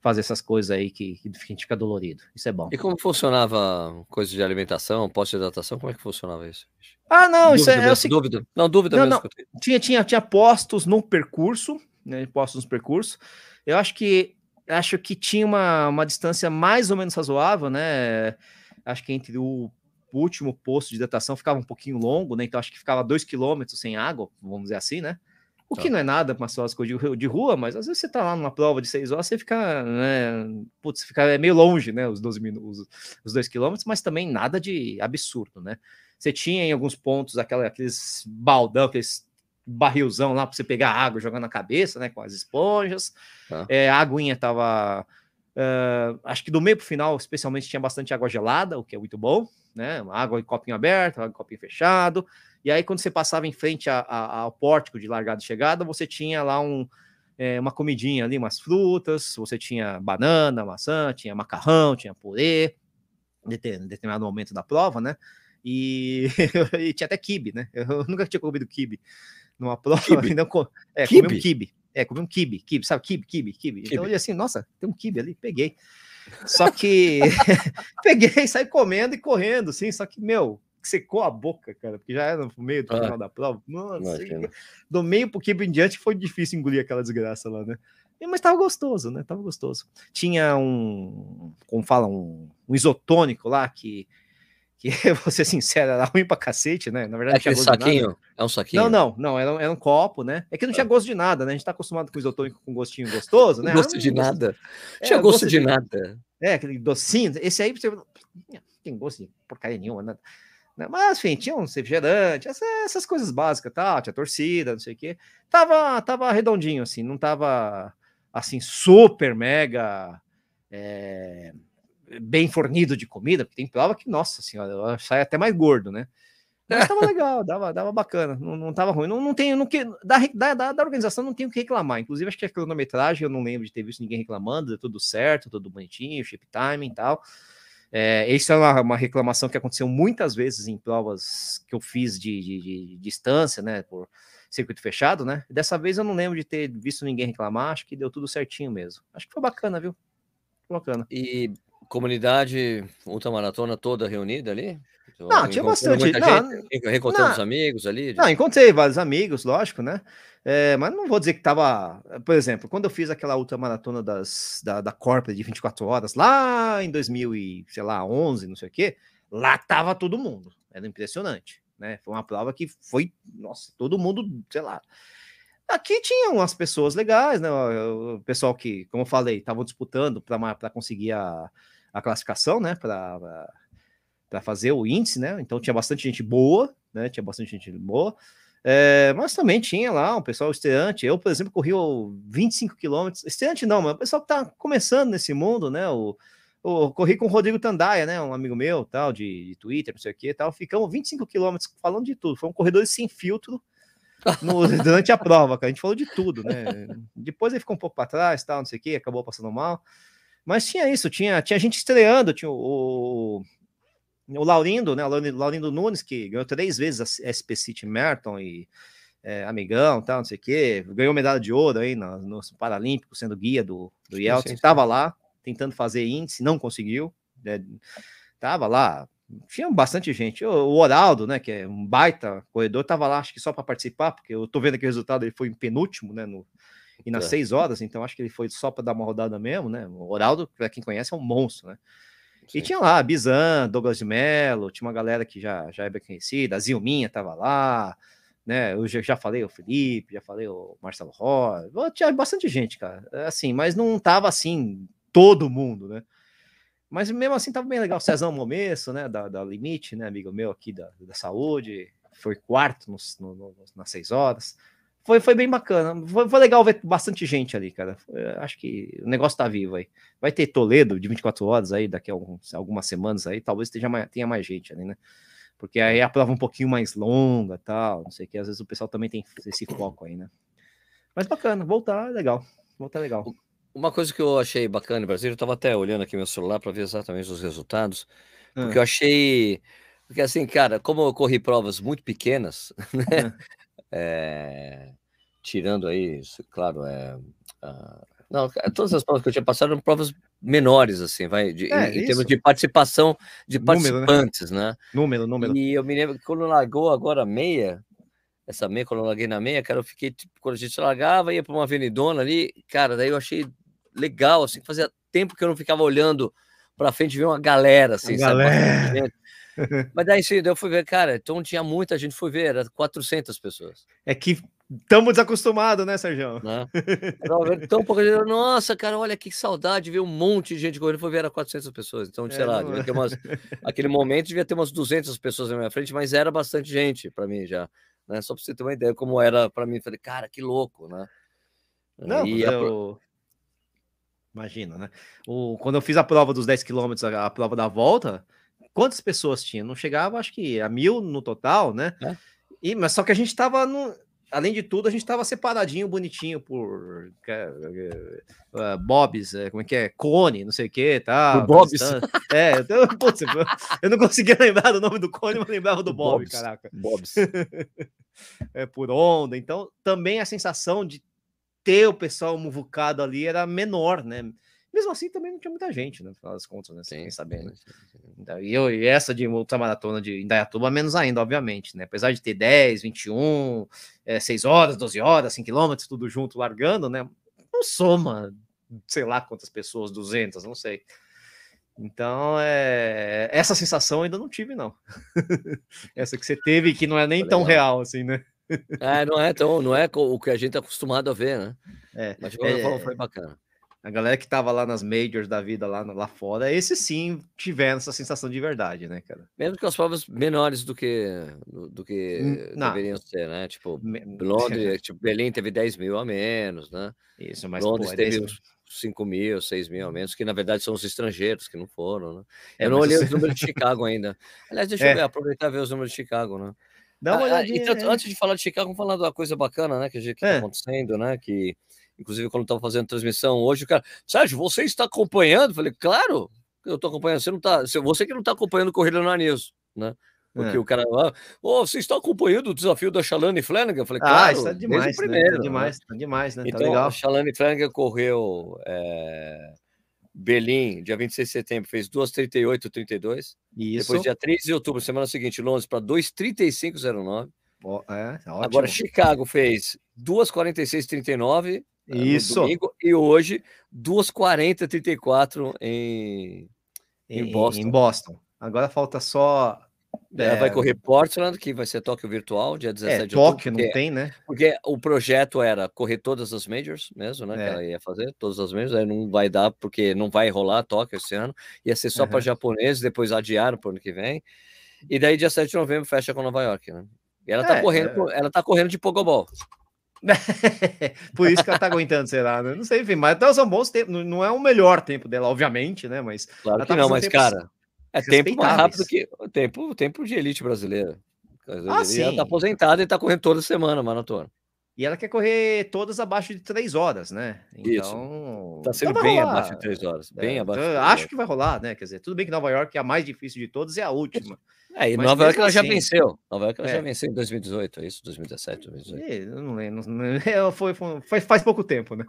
fazer essas coisas aí que, que a gente fica dolorido. Isso é bom. E como funcionava coisa de alimentação, pós-hidratação? Como é que funcionava isso? Ah, não, dúvida, isso é, é dúvida. Não, dúvida não, mesmo. Não. Tinha, tinha, tinha postos no percurso, né? Postos no percurso. Eu acho que acho que tinha uma, uma distância mais ou menos razoável, né? Acho que entre o o último posto de hidratação ficava um pouquinho longo, né? Então acho que ficava dois quilômetros sem água, vamos dizer assim, né? O que tá. não é nada para as coisas de, rua, mas às vezes você tá lá numa prova de seis horas, você fica, né? Putz, fica é meio longe, né? Os 12 minutos, os dois quilômetros, mas também nada de absurdo, né? Você tinha em alguns pontos aquela, aqueles baldão, aqueles barrilzão lá para você pegar água jogando na cabeça, né? Com as esponjas. Tá. É, a aguinha tava. Uh, acho que do meio para o final, especialmente, tinha bastante água gelada, o que é muito bom, né? Água em copinho aberto, água em copinho fechado. E aí, quando você passava em frente a, a, ao pórtico de largada e chegada, você tinha lá um, é, uma comidinha ali, umas frutas, você tinha banana, maçã, tinha macarrão, tinha purê, em determinado momento da prova, né? E, e tinha até kibe, né? Eu nunca tinha comido kibe numa prova. Kibe. Não, é, kibe. comi um kibe. É, comi um kibe, kibe, sabe? Kibe, kibe, kibe. Então eu olhei assim, nossa, tem um kibe ali, peguei. Só que peguei, saí comendo e correndo, assim, só que, meu, secou a boca, cara, porque já era no meio do ah, final da prova. Nossa, do meio pro kibe em diante foi difícil engolir aquela desgraça lá, né? Mas tava gostoso, né? Tava gostoso. Tinha um, como fala, um, um isotônico lá que que vou ser sincero, era ruim pra cacete, né? Na verdade, é aquele saquinho? É um saquinho? Não, não, não, era um, era um copo, né? É que não tinha ah. gosto de nada, né? A gente tá acostumado com isotônico com gostinho gostoso, né? gosto ah, de nada. É, tinha gosto, de, de, nada. É, aquele docinho. Esse aí você tem gosto de porcaria nenhuma, né? Mas, enfim, tinha um refrigerante, essas, essas coisas básicas, tal, tinha torcida, não sei o quê. Tava, tava redondinho, assim, não tava, assim, super mega é, bem fornido de comida, porque tem prova que, nossa senhora, sai até mais gordo, né? Mas tava legal, dava, dava bacana, não, não tava ruim. Não, não tenho, não que, da, da, da organização não tenho o que reclamar. Inclusive, acho que a cronometragem eu não lembro de ter visto ninguém reclamando, deu tudo certo, tudo bonitinho, chip timing e tal. É, isso é uma, uma, reclamação que aconteceu muitas vezes em provas que eu fiz de, de, de, distância, né? Por circuito fechado, né? Dessa vez eu não lembro de ter visto ninguém reclamar, acho que deu tudo certinho mesmo. Acho que foi bacana, viu? Bacana. E comunidade ultramaratona toda reunida ali? Não, tinha bastante. Não, gente, reencontrando os amigos ali? Não, encontrei vários amigos, lógico, né? É, mas não vou dizer que tava. Por exemplo, quando eu fiz aquela ultramaratona das, da, da Corporate de 24 horas, lá em 2000 e, sei lá, 11, não sei o quê, lá tava todo mundo. Era impressionante, né? Foi uma prova que foi, nossa, todo mundo, sei lá. Aqui tinham umas pessoas legais, né? O pessoal que, como eu falei, estavam disputando para conseguir a, a classificação, né? Para para fazer o índice, né? Então tinha bastante gente boa, né? Tinha bastante gente boa. É, mas também tinha lá um pessoal estreante. Eu, por exemplo, corri 25 quilômetros. Estreante não, mas o pessoal que tá começando nesse mundo, né? O, o, corri com o Rodrigo Tandaia, né? Um amigo meu, tal, de, de Twitter, não sei o que, tal. Ficamos 25 quilômetros falando de tudo. Foi um corredor sem filtro no, durante a prova, cara. A gente falou de tudo, né? Depois ele ficou um pouco para trás, tal, não sei o que, acabou passando mal. Mas tinha isso, tinha, tinha gente estreando, tinha o, o Laurindo, né? O Laurindo Nunes, que ganhou três vezes a SP City Merton e é, amigão, tal, não sei o quê, ganhou medalha de ouro aí nos no Paralímpicos, sendo guia do, do Yeltsin, estava lá tentando fazer índice, não conseguiu, né? tava lá, tinha bastante gente. O, o Oraldo, né, que é um baita corredor, tava lá, acho que só para participar, porque eu tô vendo que o resultado ele foi em penúltimo, né, no, e nas é. seis horas, então acho que ele foi só para dar uma rodada mesmo, né? O Oraldo, para quem conhece, é um monstro, né? Sim. E tinha lá Bizan, Douglas de Mello, tinha uma galera que já, já é bem conhecida, a Zilminha tava lá, né? Eu já, já falei o Felipe, já falei o Marcelo Roy, tinha bastante gente, cara, é assim, mas não tava assim, todo mundo, né? Mas mesmo assim tava bem legal. Cezão Momesso, né? Da, da Limite, né? Amigo meu aqui da, da saúde, foi quarto nos, no, no, nas seis horas foi, foi bem bacana. Foi, foi, legal ver bastante gente ali, cara. Acho que o negócio tá vivo aí. Vai ter Toledo de 24 horas aí, daqui a alguns, algumas semanas aí, talvez esteja mais, tenha mais gente ali, né? Porque aí a prova é um pouquinho mais longa tal, não sei o que, às vezes o pessoal também tem esse foco aí, né? Mas bacana, voltar é legal. Voltar é legal. Uma coisa que eu achei bacana no Brasil, eu tava até olhando aqui meu celular para ver exatamente os resultados, porque ah. eu achei. Porque assim, cara, como eu corri provas muito pequenas, né? É, tirando aí, claro, é, uh, não, todas as provas que eu tinha passado eram provas menores, assim, vai, de, é, em, em termos de participação de participantes, número, né? né? Número, número. E eu me lembro que quando largou agora meia, essa meia, quando eu larguei na meia, cara, eu fiquei, tipo, quando a gente largava, ia para uma avenidona ali, cara, daí eu achei legal, assim, fazia tempo que eu não ficava olhando para frente ver uma galera, assim, uma sabe? Galera. Mas daí sim, eu fui ver, cara, então tinha muita gente, fui ver, era 400 pessoas. É que estamos desacostumados, né, Sérgio? Né? Tão pouca gente, nossa, cara, olha que saudade, ver um monte de gente correndo, foi ver, era 400 pessoas. Então, sei é, lá, devia ter umas, aquele momento devia ter umas 200 pessoas na minha frente, mas era bastante gente para mim já, né? Só para você ter uma ideia como era para mim, falei, cara, que louco, né? Não, e eu... Imagina, né? O, quando eu fiz a prova dos 10 quilômetros, a, a prova da volta, quantas pessoas tinha? Não chegava, acho que a mil no total, né? É. E, mas só que a gente estava no. Além de tudo, a gente estava separadinho, bonitinho por uh, Bobs, uh, como é que é? Cone, não sei o que, tá? Bobs. É, então, putz, eu não conseguia lembrar do nome do Cone, mas lembrava do Bob, Bobs. caraca. Bobs. é por onda. Então, também a sensação de ter o pessoal muvucado ali era menor, né? Mesmo assim, também não tinha muita gente, né? No final das contas, né? Sem saber, né? Então, e, eu, e essa de ultramaratona de Indaiatuba, menos ainda, obviamente, né? Apesar de ter 10, 21, é, 6 horas, 12 horas, 5 quilômetros, tudo junto, largando, né? Não soma, sei lá quantas pessoas, 200, não sei. Então, é... essa sensação ainda não tive, não. essa que você teve, que não é nem tão real assim, né? É, não é tão, não é o que a gente é acostumado a ver, né? É, Mas é, forma foi bacana. A galera que tava lá nas majors da vida lá, lá fora, esse sim tiveram essa sensação de verdade, né, cara? Mesmo que as provas menores do que do que hum, Não. deveriam ser, né? Tipo, Londres, tipo, Berlim teve 10 mil a menos, né? Isso, mas Londres pô, é teve 5 mil, 6 mil a menos, que na verdade são os estrangeiros que não foram, né? É, eu não olhei os números de Chicago ainda. Aliás, deixa é. eu ver, aproveitar e ver os números de Chicago, né? Dá uma ah, ah olhadinha. Então, é. Antes de falar de Chicago, vamos falar de uma coisa bacana, né? Que, que tá é. acontecendo, né? Que Inclusive, quando estava fazendo transmissão hoje, o cara, Sérgio, você está acompanhando? Eu falei, claro, eu estou acompanhando. Você não tá, você que não está acompanhando Corrida no né? Porque é. o cara lá, oh, você está acompanhando o desafio da Shalane Flanagan? Eu falei, ah, claro, ah, é demais, né? primeiro, né? Tá demais, né? tá demais, né? Então, tá a Shalane Flanagan correu é, Berlim, dia 26 de setembro, fez 2,38,32. Isso. Depois, dia 3 de outubro, semana seguinte, Londres, para 2,35,09. Oh, é, Agora, Chicago fez 2,46,39 eh, Isso. Domingo, e hoje 2,40,34 em, em, Boston. Em Boston. Agora falta só é, vai correr Portland, que vai ser Tóquio virtual, dia 17 é, de outubro. Tóquio não tem, né? Porque o projeto era correr todas as majors mesmo, né? É. Que ela ia fazer, todas as majors, aí não vai dar, porque não vai rolar Tóquio esse ano, ia ser só uhum. para japoneses, depois adiaram para o ano que vem. E daí, dia 7 de novembro, fecha com Nova York, né? E ela tá é, correndo, é. ela tá correndo de pogobol. Por isso que ela tá aguentando, sei lá, né? Não sei, enfim, mas até são bons tempos. Não é o melhor tempo dela, obviamente, né? Mas. Claro que tá não, mas, cara, é tempo mais rápido que o tempo, tempo de elite brasileira. Ah, sim. Ela tá aposentada e tá correndo toda semana maratona. E ela quer correr todas abaixo de três horas, né? Então, Isso. Tá sendo então bem rolar. abaixo de três horas. Bem é, abaixo. Então, acho que vai rolar, né? Quer dizer, tudo bem que Nova York é a mais difícil de todas e a última. É, e Mas Nova York ela já assim, venceu. Nova York ela é. já venceu em 2018, é isso? 2017, 2018. Eu não lembro. Não, foi, foi, faz pouco tempo, né?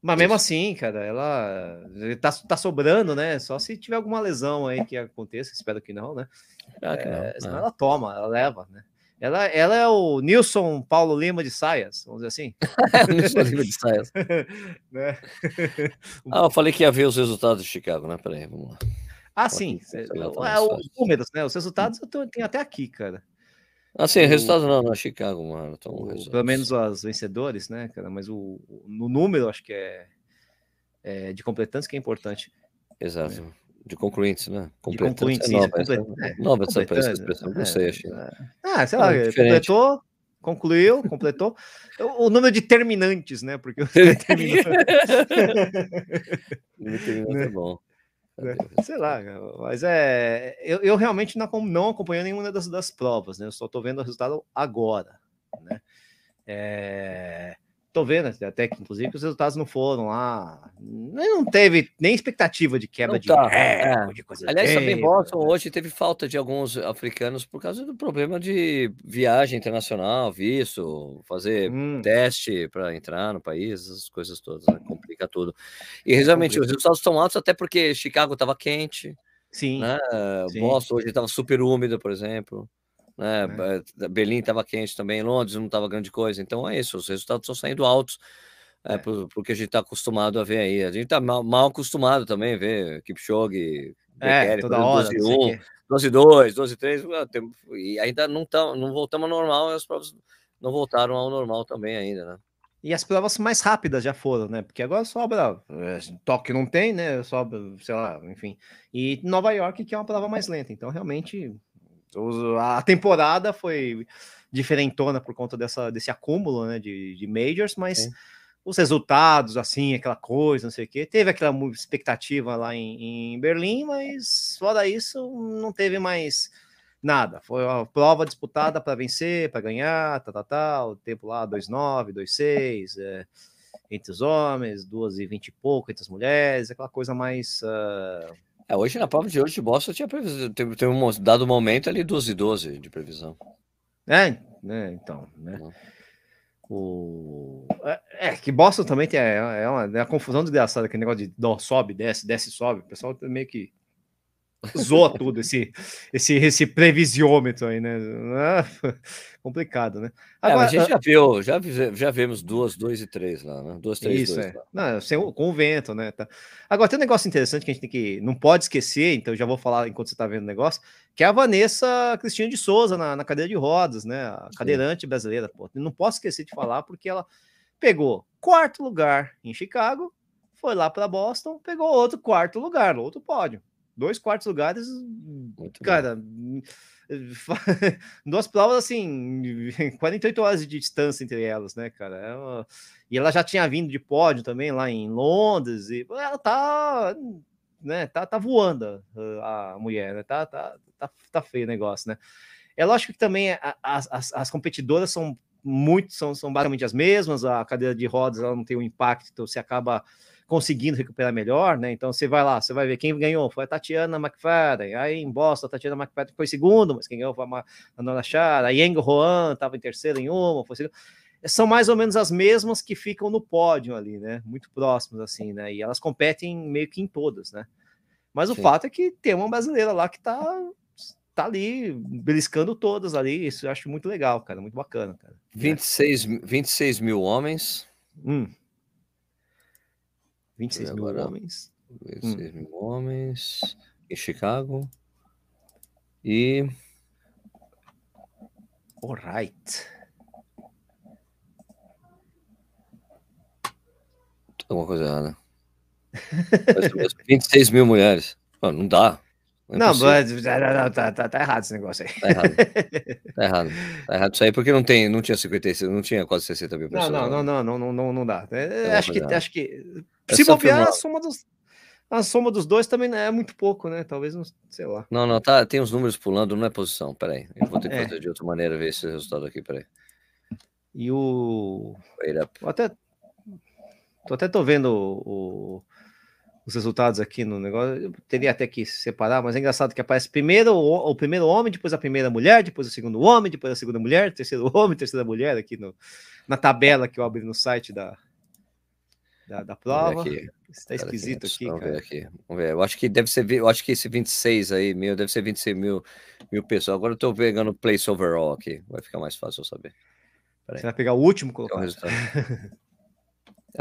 Mas mesmo assim, cara, ela tá, tá sobrando, né? Só se tiver alguma lesão aí que aconteça, espero que não, né? Que é, não. ela toma, ela leva, né? Ela, ela é o Nilson Paulo Lima de Saias, vamos dizer assim. é Nilson Lima de Saias. né? ah, eu falei que ia ver os resultados de Chicago, né? Peraí, vamos lá. Ah, sim. É, é, os números, né? Os resultados eu tenho até aqui, cara. Ah, sim, o resultado não, na Chicago, mano. O, pelo menos os vencedores, né, cara? Mas o, no número, acho que é, é, de completantes que é importante. Exato. É. De concluintes, né? Completantes. De concluintes, é nova, é, nova essa, essa expressão, não sei, achei. Ah, sei lá, completou, concluiu, completou. o, número de terminantes, né? Porque o terminante é bom. Né? Sei lá, mas é. Eu, eu realmente não, não acompanhei nenhuma das, das provas, né? Eu só estou vendo o resultado agora, né? É, Tô vendo até que, inclusive, que os resultados não foram lá. Não teve nem expectativa de quebra de tá, é. coisa Aliás, também Boston hoje teve falta de alguns africanos por causa do problema de viagem internacional, visto, fazer hum. teste para entrar no país, essas coisas todas, né? complica tudo. E realmente os resultados estão altos até porque Chicago estava quente. Sim. Né? Sim. Boston hoje estava super úmido, por exemplo né? É. Berlim estava quente também, Londres não estava grande coisa. Então é isso, os resultados estão saindo altos. É, é. porque a gente está acostumado a ver aí. A gente está mal, mal, acostumado também a ver Kipchoge, é, Bekele, toda hora, 12 1, 12 2, 12 3, e ainda não, tá, não voltamos ao normal, as provas não voltaram ao normal também ainda, né? E as provas mais rápidas já foram, né? Porque agora sobra. É, Tóquio não tem, né? Sobra, sei lá, enfim. E Nova York, que é uma prova mais lenta. Então, realmente, a temporada foi diferentona por conta dessa, desse acúmulo né, de, de majors, mas os resultados, assim, aquela coisa, não sei o quê. Teve aquela expectativa lá em, em Berlim, mas fora isso, não teve mais nada. Foi uma prova disputada para vencer, para ganhar, tá, tá, tá, o tempo lá 2,9, 2,6, é, entre os homens, 2,20 e pouco entre as mulheres, aquela coisa mais. Uh, é, hoje na prova de hoje de Boston tinha previsão, teve, teve um dado momento ali 12 e 12 de previsão. É, né, então, né? Uhum. O... É, é, que Boston também tem é, é uma, é uma confusão desgraçada, aquele negócio de dó, sobe, desce, desce, sobe. O pessoal meio que zoa tudo esse, esse, esse previsiômetro aí, né? Ah, complicado, né? Agora, é, a gente já viu, já, já vimos duas, dois e três lá, né? Duas, três, isso, dois, é. Não, sem, com o vento, né? Tá. Agora, tem um negócio interessante que a gente tem que. Não pode esquecer, então já vou falar enquanto você está vendo o negócio, que é a Vanessa Cristina de Souza na, na cadeira de rodas, né? A cadeirante Sim. brasileira. Pô. Não posso esquecer de falar, porque ela pegou quarto lugar em Chicago, foi lá para Boston, pegou outro quarto lugar, outro pódio dois quartos lugares, Muito cara, duas provas assim, 48 horas de distância entre elas, né, cara? Ela, e ela já tinha vindo de pódio também lá em Londres, e ela tá, né, tá, tá voando a mulher, né? Tá, tá, tá, tá feio o negócio, né? É lógico que também as, as, as competidoras são muito, são, são basicamente as mesmas, a cadeira de rodas ela não tem um impacto, então você acaba conseguindo recuperar melhor, né? Então você vai lá, você vai ver quem ganhou, foi a Tatiana McFadden, aí em Boston a Tatiana McFadden foi segundo, mas quem ganhou foi a Nora Chara, a Yang Roan estava em terceiro em uma, foi segundo. são mais ou menos as mesmas que ficam no pódio ali, né? Muito próximas, assim, né? E elas competem meio que em todas, né? Mas o Sim. fato é que tem uma brasileira lá que tá, tá ali beliscando todas ali. Isso eu acho muito legal, cara. Muito bacana, cara. 26, 26 mil homens. Hum. 26 mil homens. 26 hum. mil homens em Chicago. E. Alright. Alguma coisa errada. 26 mil mulheres. Mano, não dá. Não, é mas, tá, tá, tá, errado esse negócio aí. Tá errado. Tá errado. Tá errado isso aí porque não, tem, não tinha 56, não tinha quase 60 mil pessoas. Não, não, não, não, não, não, não dá. É, acho, que, acho que. É se bobear, a soma, dos, a soma dos dois também é muito pouco, né? Talvez, não, sei lá. Não, não, tá, tem uns números pulando, não é posição. Peraí. Eu vou ter que é. fazer de outra maneira ver esse resultado aqui, peraí. E o. Até, tô até tô vendo o, os resultados aqui no negócio. Eu teria até que separar, mas é engraçado que aparece primeiro o, o, primeiro homem, depois a primeira mulher, depois o segundo homem, depois a segunda mulher, terceiro homem, terceira mulher aqui no, na tabela que eu abri no site da, da, da prova. Está esquisito aqui, vamos cara. Ver aqui. Vamos ver. Eu acho que deve ser, eu acho que esse 26 aí, meu, deve ser 26 mil, mil pessoas. Agora eu estou pegando place overall aqui, vai ficar mais fácil eu saber. Você vai pegar o último colocado. É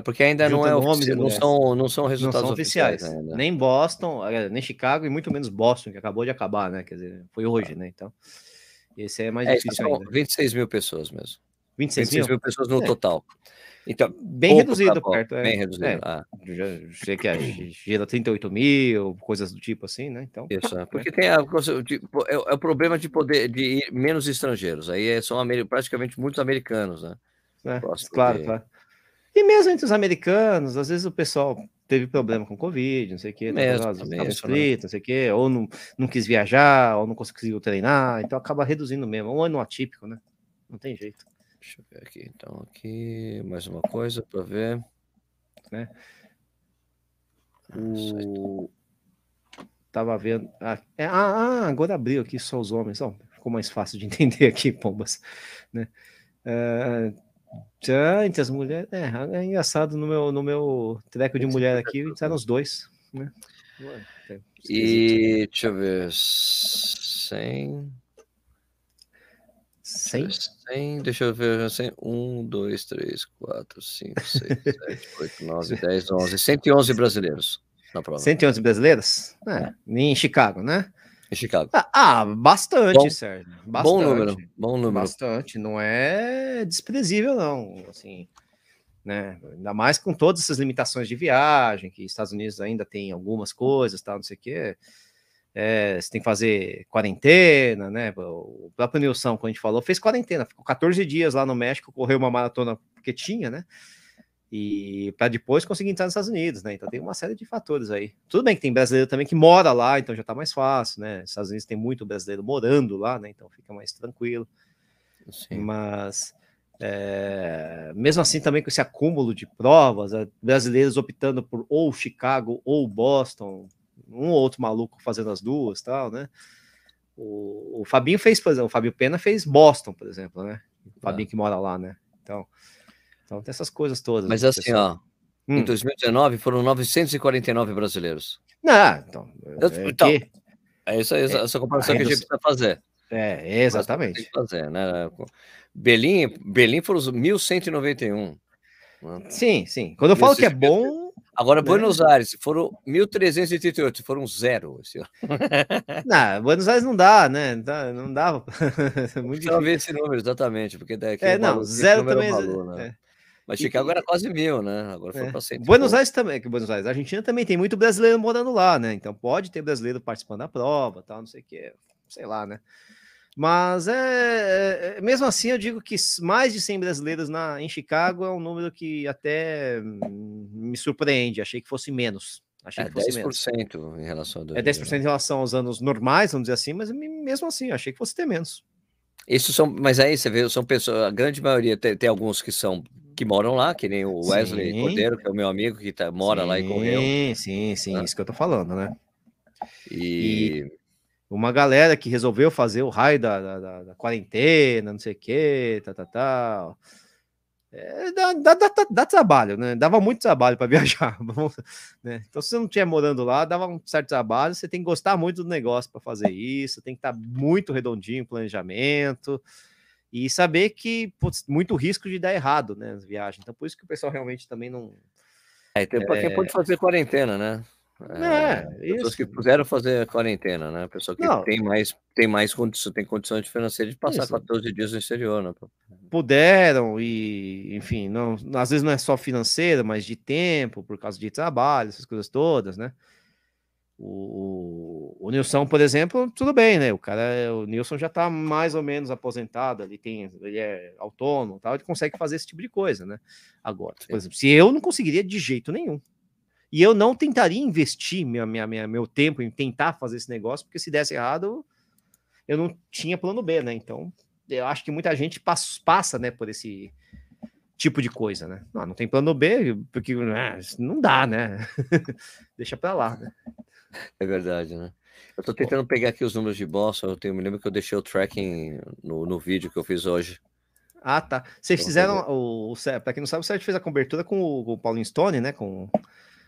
porque ainda não é oficial, não são, não são resultados não são oficiais. oficiais nem Boston, eh, nem Chicago e muito menos Boston, que acabou de acabar, né? Quer dizer, foi hoje, né? Então, esse é mais é, difícil são ainda. 26 mil pessoas mesmo. 26, 26 mil? mil pessoas no é. total. Então, bem reduzido perto. É. Bem reduzido. É, ah. Já sei que gira 38 mil, coisas do tipo assim, né? Então, Isso, é. porque tem a, é, é, o problema de poder de ir menos estrangeiros. Aí é, são praticamente muitos americanos, né? É, claro, de... claro. E mesmo entre os americanos, às vezes o pessoal teve problema com Covid, não sei o quê, mesmo, mesmo, né? não sei o quê, ou não, não quis viajar, ou não conseguiu treinar, então acaba reduzindo mesmo. Um ano atípico, né? Não tem jeito. Deixa eu ver aqui. Então, aqui, mais uma coisa para ver. Né? O... Tava vendo. Ah, é... ah, ah, agora abriu aqui só os homens. Oh, ficou mais fácil de entender aqui, pombas. Né? Uh, já entre as mulheres. É, é engraçado no meu, no meu treco de mulher aqui, eram os dois. Né? É e deixa eu ver. 100. 100? 100, deixa eu ver. 100, 1, 2, 3, 4, 5, 6, 7, 8, 9, 10, 11. 111 brasileiros na prova. 111 brasileiros? É, é. em Chicago, né? Em Chicago. Ah, ah bastante, bom, Sérgio. Bastante. Bom número, bom número. Bastante, não é desprezível, não. Assim, né? Ainda mais com todas essas limitações de viagem, que Estados Unidos ainda tem algumas coisas, tal, não sei o quê. É, você tem que fazer quarentena, né? O próprio Nilson, quando a gente falou, fez quarentena, ficou 14 dias lá no México, correu uma maratona porque tinha, né? E para depois conseguir entrar nos Estados Unidos, né? Então tem uma série de fatores aí. Tudo bem que tem brasileiro também que mora lá, então já tá mais fácil, né? Estados Unidos tem muito brasileiro morando lá, né? Então fica mais tranquilo. Sim. Mas é, mesmo assim também com esse acúmulo de provas, é, brasileiros optando por ou Chicago ou Boston, um ou outro maluco fazendo as duas, tal, né? O, o Fabinho fez, por exemplo, o Fabio Pena fez Boston, por exemplo, né? O Fabinho ah. que mora lá, né? Então, então tem essas coisas todas. Mas assim, pessoal. ó, hum. em 2019 foram 949 brasileiros. Não, então. É, então, é isso aí, essa comparação que a gente precisa fazer. É, exatamente. Fazer, né? Berlim, Berlim foram os 1191. Né? Sim, sim. Quando eu falo que é bom. Agora, né? Buenos Aires foram 1.338, foram zero esse ano. Não, Buenos Aires não dá, né? Não dava. Muito difícil. ver esse número, exatamente, porque daqui é, não, zero também. É valor, né? É. Mas Chicago e, era quase mil, né? Agora foi é. para Buenos Aires também, que Buenos Aires, a Argentina também tem muito brasileiro morando lá, né? Então pode ter brasileiro participando da prova, tal, não sei o que, sei lá, né? Mas é, é, é, mesmo assim eu digo que mais de 100 brasileiros na, em Chicago é um número que até me surpreende. Achei que fosse menos. Achei é que fosse 10% menos. em relação a É 10% em relação aos anos normais, vamos dizer assim, mas mesmo assim, achei que fosse ter menos. Isso são, mas aí você vê, são pessoas, a grande maioria tem, tem alguns que são que moram lá, que nem o Wesley sim. Cordeiro, que é o meu amigo que tá, mora sim, lá e correu. Sim, sim, sim, isso que eu tô falando, né? E... e, uma galera que resolveu fazer o raio da, da, da, da quarentena, não sei o que, tal, tal, tal. É, dá, dá, dá, dá, trabalho, né? Dava muito trabalho para viajar. né? Então, se você não estiver morando lá, dava um certo trabalho. Você tem que gostar muito do negócio para fazer isso, tem que estar tá muito redondinho o planejamento e saber que putz, muito risco de dar errado, né? As viagens. Então, por isso que o pessoal realmente também não. É, tem para quem pode é. fazer quarentena, né? É, é pessoas que puderam fazer quarentena, né? Pessoa que não. tem mais, tem mais condições, tem condições financeiras de passar isso. 14 dias no exterior, né? Puderam, e enfim, não, às vezes não é só financeira, mas de tempo, por causa de trabalho, essas coisas todas, né? O, o, o Nilson, por exemplo, tudo bem, né? O cara, o Nilson já tá mais ou menos aposentado, ele tem, ele é autônomo, tal, ele consegue fazer esse tipo de coisa, né? Agora, por exemplo, se eu não conseguiria de jeito nenhum. E eu não tentaria investir minha, minha, minha, meu tempo em tentar fazer esse negócio, porque se desse errado, eu não tinha plano B, né? Então, eu acho que muita gente passa, passa né, por esse tipo de coisa, né? Não, não tem plano B, porque né, não dá, né? Deixa para lá, né? É verdade, né? Eu tô tentando pegar aqui os números de Boston, eu tenho, me lembro que eu deixei o tracking no, no vídeo que eu fiz hoje. Ah, tá. Vocês fizeram, o, o para quem não sabe, o Sérgio fez a cobertura com o, com o Paulinho Stone, né? Com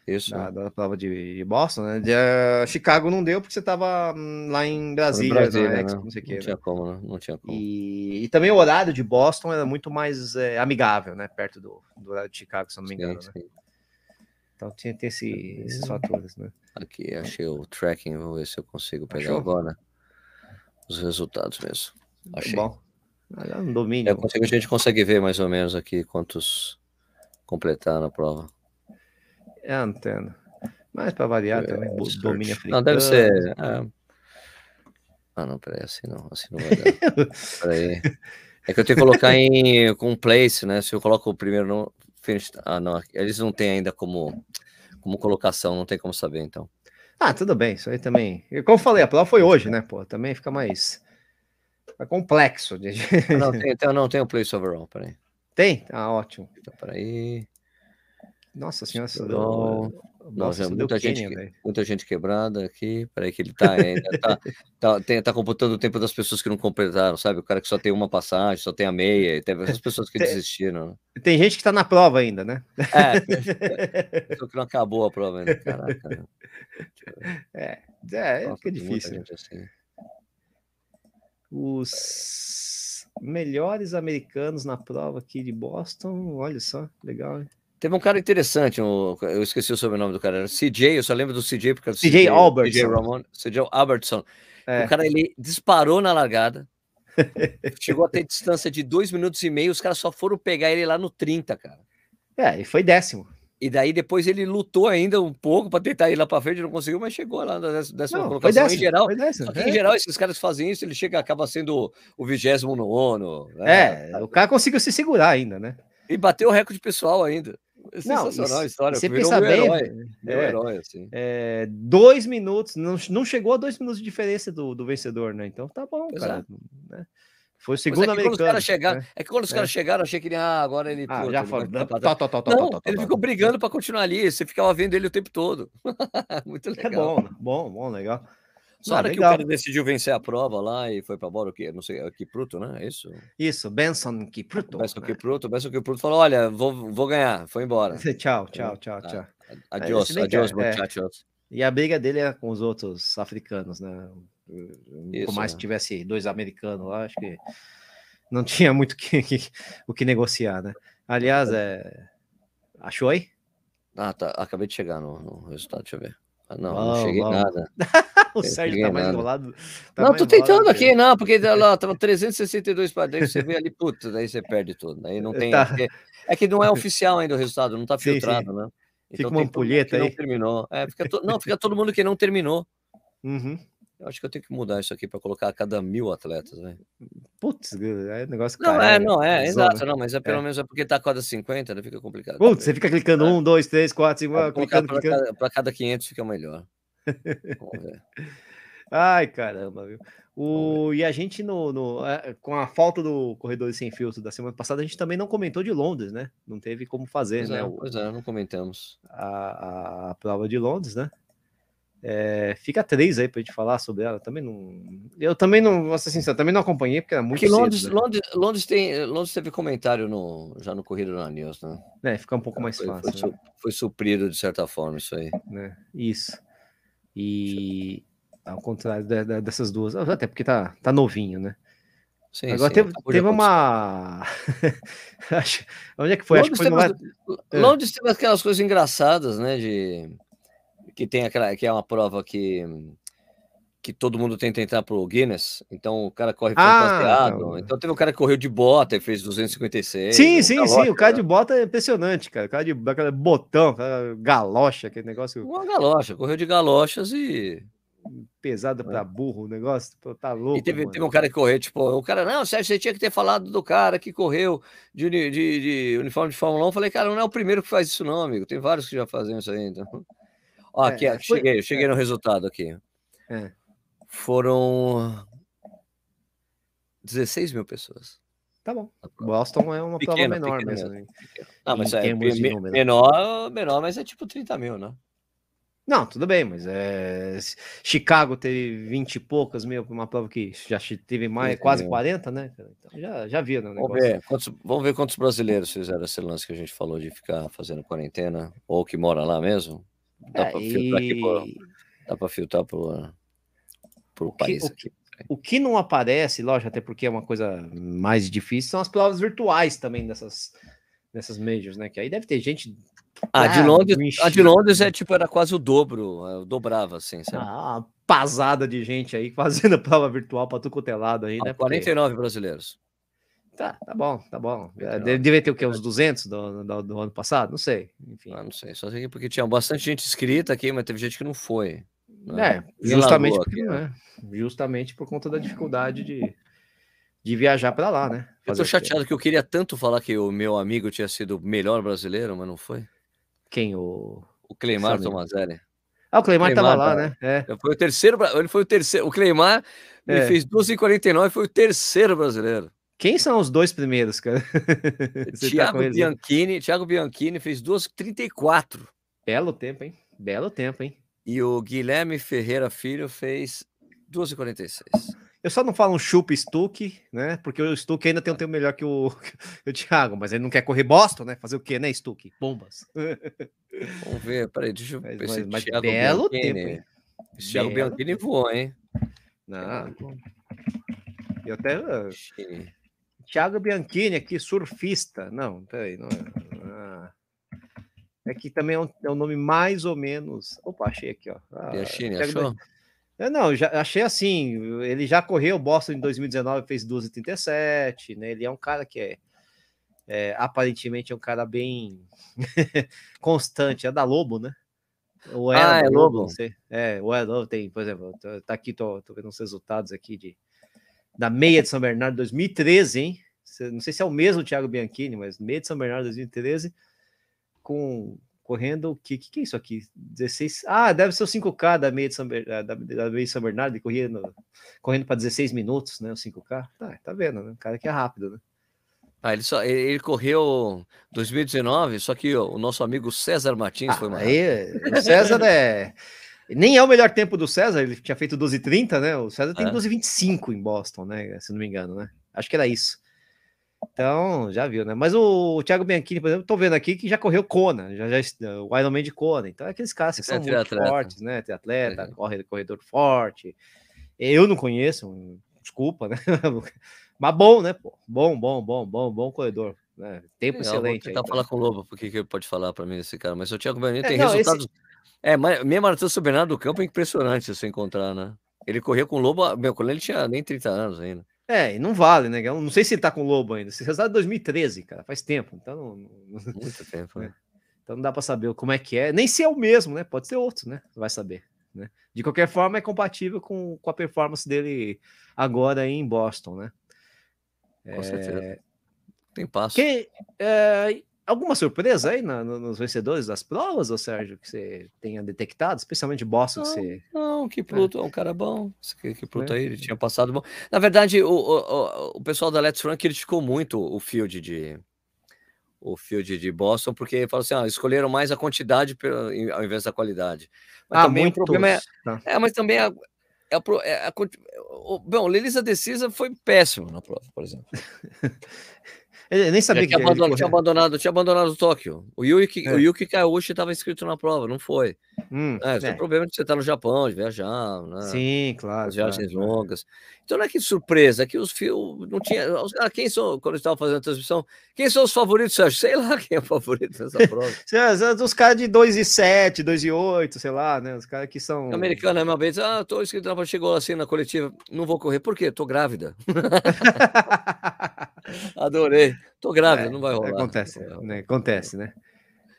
isso. Da, da prova de, de, Boston, né? De, uh, Chicago não deu porque você estava hum, lá em Brasília, Brasília né? não sei o que. Não tinha como, né? Não tinha como. E, e, também o horário de Boston era muito mais é, amigável, né? Perto do, do horário de Chicago, se não me engano, sim, né? sim. Então tinha que ter esse, esses fatores, né? Aqui, achei o tracking, vou ver se eu consigo pegar Achou? agora os resultados mesmo. Achei. Bom. É um domínio. Consigo, a gente consegue ver mais ou menos aqui quantos completaram a prova. É a antena. Mas para variar é, também, domínio africano. Não, deve ser. É... Ah, não, peraí, assim não, assim não vai dar. peraí. É que eu tenho que colocar em com place, né? Se eu coloco o primeiro no ah, não, eles não têm ainda como como colocação, não tem como saber então. Ah, tudo bem, isso aí também. Como eu falei, a prova foi hoje, né, pô? Também fica mais, mais complexo. De... Não, tem, então, não tem o place overall, peraí. Tem? Ah, ótimo. Então, peraí. Nossa senhora, Nossa, muita, gente, muita gente quebrada aqui. Peraí, que ele tá ainda. tá, tá, tem, tá computando o tempo das pessoas que não completaram, sabe? O cara que só tem uma passagem, só tem a meia. Teve essas pessoas que tem, desistiram. Né? Tem gente que tá na prova ainda, né? É, só que não acabou a prova ainda. Caraca. É, é, Nossa, é difícil. Assim. Os melhores americanos na prova aqui de Boston, olha só, legal. Hein? Teve um cara interessante, um, eu esqueci o sobrenome do cara, era CJ, eu só lembro do CJ porque CJ, CJ Albertson. CJ Ramon, CJ Albertson. É. O cara ele disparou na largada, chegou a ter distância de dois minutos e meio, os caras só foram pegar ele lá no 30, cara. É, e foi décimo. E daí depois ele lutou ainda um pouco para tentar ir lá para frente, não conseguiu, mas chegou lá na décima não, colocação. Décimo, em geral, é. em geral, esses caras fazem isso, ele chega, acaba sendo o vigésimo nono. Né? É, o cara conseguiu se segurar ainda, né? E bateu o recorde pessoal ainda. É sensacional não, a história. Você pensa bem, herói, é, herói, assim. É, dois minutos, não, não chegou a dois minutos de diferença do, do vencedor, né? Então tá bom, cara. Né? Foi o segundo é americano. Chegaram, né? É que quando os caras é. chegaram, achei que ele, ah, agora ele. Ah, já foi. Não, ele ficou brigando para continuar ali. Você ficava vendo ele o tempo todo. Muito legal. É bom, bom, bom, legal. Na hora legal. que o cara decidiu vencer a prova lá e foi para embora, o que? Não sei, Kipruto, né? É isso? Isso, Benson Kipruto. Benson né? Kipruto, Benson Kipruto falou: olha, vou, vou ganhar, foi embora. tchau, tchau, tchau, tá. tchau. Adiós, adiós, é. muchachos. E a briga dele é com os outros africanos, né? Isso, Por mais é. que tivesse dois americanos lá, acho que não tinha muito que, que, o que negociar, né? Aliás, é... achou aí? Ah, tá. Acabei de chegar no, no resultado, deixa eu ver. Não, não cheguei nada. o Sérgio tá mais enrolado. Tá não, tô tentando aqui, não, porque lá tava 362 para dentro, você vê ali, puta, daí você perde tudo. Aí não tem. Tá. É que não é oficial ainda o resultado, não tá filtrado, sim, sim. né? Então fica uma ampulheta aí. Não terminou. É, fica to... Não, fica todo mundo que não terminou. Uhum. Eu acho que eu tenho que mudar isso aqui para colocar a cada mil atletas, né? Putz, é negócio Não, é, não, é, exato, não, mas é pelo é. menos é porque tá a cada 50, né? Fica complicado. Putz, você fica clicando é. um, dois, três, quatro, cinco, é, clicando, para clicando. Cada, cada 500 fica melhor. Vamos ver. Ai, caramba, viu? O, e a gente, no, no, é, com a falta do corredor sem filtro da semana passada, a gente também não comentou de Londres, né? Não teve como fazer, pois né? É, pois é, não comentamos. A, a, a, prova de Londres, né? É, fica três aí pra gente falar sobre ela. Também não. Eu também não, vou ser sincero, também não acompanhei, porque era muito porque Londres, cedo, né? Londres, Londres, tem, Londres teve comentário no, já no Corrida na News, né? É, fica um pouco mais foi, fácil. Foi, né? foi, suprido de certa forma, isso aí. Né? Isso. E ao contrário de, de, dessas duas, até porque tá, tá novinho, né? Sim, Agora sim, teve, teve uma. Onde é que foi? Londres Acho que foi teve, no... É. Londres teve aquelas coisas engraçadas, né? De que tem aquela que é uma prova que que todo mundo tenta entrar pro Guinness, então o cara corre fantasiado. Ah, então... então teve um cara que correu de bota e fez 256. Sim, sim, galocha, sim. O cara de bota é impressionante, cara. O cara de botão, cara, galocha, aquele negócio. Uma galocha, correu de galochas e. Pesado é. para burro o negócio, tá louco. E teve, teve, um cara que correu, tipo, o cara, não, Sérgio, você tinha que ter falado do cara que correu de, de, de uniforme de Fórmula 1. Eu falei, cara, não é o primeiro que faz isso, não, amigo. Tem vários que já fazem isso aí, então. Ó, aqui, é, foi, cheguei, cheguei é. no resultado aqui. É. Foram 16 mil pessoas. Tá bom. Boston é uma pequeno, prova menor pequeno, mesmo. Né? Ah, mas é, menor, menor, mas é tipo 30 mil, né? Não, tudo bem, mas é... Chicago teve 20 e poucas mil uma prova que já teve mais, quase 40, né? Então já, já viu, né? Vamos ver, quantos, vamos ver quantos brasileiros fizeram esse lance que a gente falou de ficar fazendo quarentena, ou que mora lá mesmo. Dá é, para filtrar aqui por, dá para filtrar por, por o país aqui. O que não aparece, lógico, até porque é uma coisa mais difícil, são as provas virtuais também dessas, dessas majors, né? Que aí deve ter gente. Ah, de Londres, a de Londres é tipo, era quase o dobro, eu dobrava, assim, sabe? Ah, uma pasada de gente aí fazendo prova virtual para tu cotelado aí, ah, né? 49 porque... brasileiros. Tá, tá bom, tá bom. Deve ter o quê? Uns 200 do, do, do ano passado? Não sei. Enfim. Ah, não sei. Só sei porque tinha bastante gente inscrita aqui, mas teve gente que não foi. Né? É, justamente, porque, aqui, né? justamente por conta da dificuldade de, de viajar para lá, né? Fazer eu tô chateado que eu queria tanto falar que o meu amigo tinha sido o melhor brasileiro, mas não foi. Quem? O, o Cleimar Tomazelli. Ah, o Cleimar, estava lá, né? É. Foi o terceiro, ele foi o terceiro. O Cleimar é. fez 12,49 foi o terceiro brasileiro. Quem são os dois primeiros, cara? Tiago tá Bianchini, Thiago Bianchini fez 2,34. Belo tempo, hein? Belo tempo, hein? E o Guilherme Ferreira Filho fez 2,46. Eu só não falo um chupa Stuck, né? Porque o Stuck ainda tem um tempo melhor que o, que o Thiago, mas ele não quer correr Boston, né? Fazer o quê, né, Stuck? Bombas. Vamos ver, peraí, deixa eu ver. Mas, mas, mas Thiago belo Bianchini. tempo, hein? Thiago belo Bianchini voou, hein? Não. Eu até. Thiago Bianchini aqui, surfista. Não, peraí, não é. Ah. É que também é um, é um, nome mais ou menos. Opa, achei aqui, ó. Ah, Bianchini, achou? Eu, não, já achei assim. Ele já correu Boston em 2019, fez 12,37, né? Ele é um cara que é, é aparentemente é um cara bem constante. É da Lobo, né? Ou é ah, é Lobo? Não sei. É, o é Lobo tem, por exemplo, tá aqui, tô, tô vendo os resultados aqui de da meia de São Bernardo 2013, hein? Não sei se é o mesmo Thiago Bianchini, mas meia de São Bernardo 2013 com correndo o que, que, que é isso aqui? 16. Ah, deve ser o 5K da meia de São, da, da meia de São Bernardo, correndo, correndo para 16 minutos, né? O 5K. Tá, tá vendo, né? O cara que é rápido, né? Ah, ele, só, ele, correu 2019, só que o, o nosso amigo César Martins ah, foi mais. Aí, o César é. Nem é o melhor tempo do César, ele tinha feito 12,30, né? O César tem é. 12,25 em Boston, né? Se não me engano, né? Acho que era isso. Então, já viu, né? Mas o, o Thiago Bianchini, por exemplo, tô vendo aqui que já correu Kona, já, já o Ironman de Kona. Então, é aqueles caras que são é muito atleta. fortes, né? Tem atleta, é. corre, corredor forte. Eu não conheço, desculpa, né? Mas bom, né? Pô? Bom, bom, bom, bom, bom corredor. Né? Tempo excelente. Vou tentar aí, falar com o Lobo, porque que ele pode falar para mim esse cara. Mas o Thiago Bianchini é, tem não, resultados. Esse... É, meia maratona Bernardo do Campo é impressionante você encontrar, né? Ele corria com o Lobo, meu, quando ele tinha nem 30 anos ainda. É, e não vale, né? Eu não sei se ele tá com o Lobo ainda. Esse resultado é 2013, cara, faz tempo. Então, não... muito tempo, né? Então não dá para saber como é que é, nem se é o mesmo, né? Pode ser outro, né? Vai saber. Né? De qualquer forma, é compatível com, com a performance dele agora em Boston, né? Com é... certeza. Tem passo. É, alguma surpresa aí na, nos vencedores das provas, ô Sérgio, que você tenha detectado, especialmente Boston? Não, que você... não que Pluto é. é um cara bom. Que, que Pluto é. aí ele tinha passado bom. Na verdade, o, o, o pessoal da Let's Run criticou muito o field de. o field de Boston, porque falaram assim, ah, escolheram mais a quantidade ao invés da qualidade. Mas ah, também o problema é, tá. é, mas também a, é a, é a, o, bom, o Lelisa Decisa foi péssimo na prova, por exemplo. Ele nem sabia que tinha abandonado, tinha abandonado, tinha abandonado o Tóquio. O Yuki, é. o Yuki Kaiushi estava inscrito na prova, não foi. Hum, é, é. o problema de você estar no Japão, de viajar, né? Sim, claro. As viagens claro, longas. Então não é que surpresa, é que os fios não tinha. Ah, quem são, quando estava fazendo a transmissão, quem são os favoritos, Sérgio? Sei lá quem é o favorito nessa prova. os caras de 2 e 7, 2 e 8, sei lá, né? Os caras que são. O americano é uma vez, ah, tô inscrito na chegou assim na coletiva, não vou correr, por quê? Tô grávida. Adorei. Tô grávida, é, não vai rolar. Acontece, né? Acontece, né?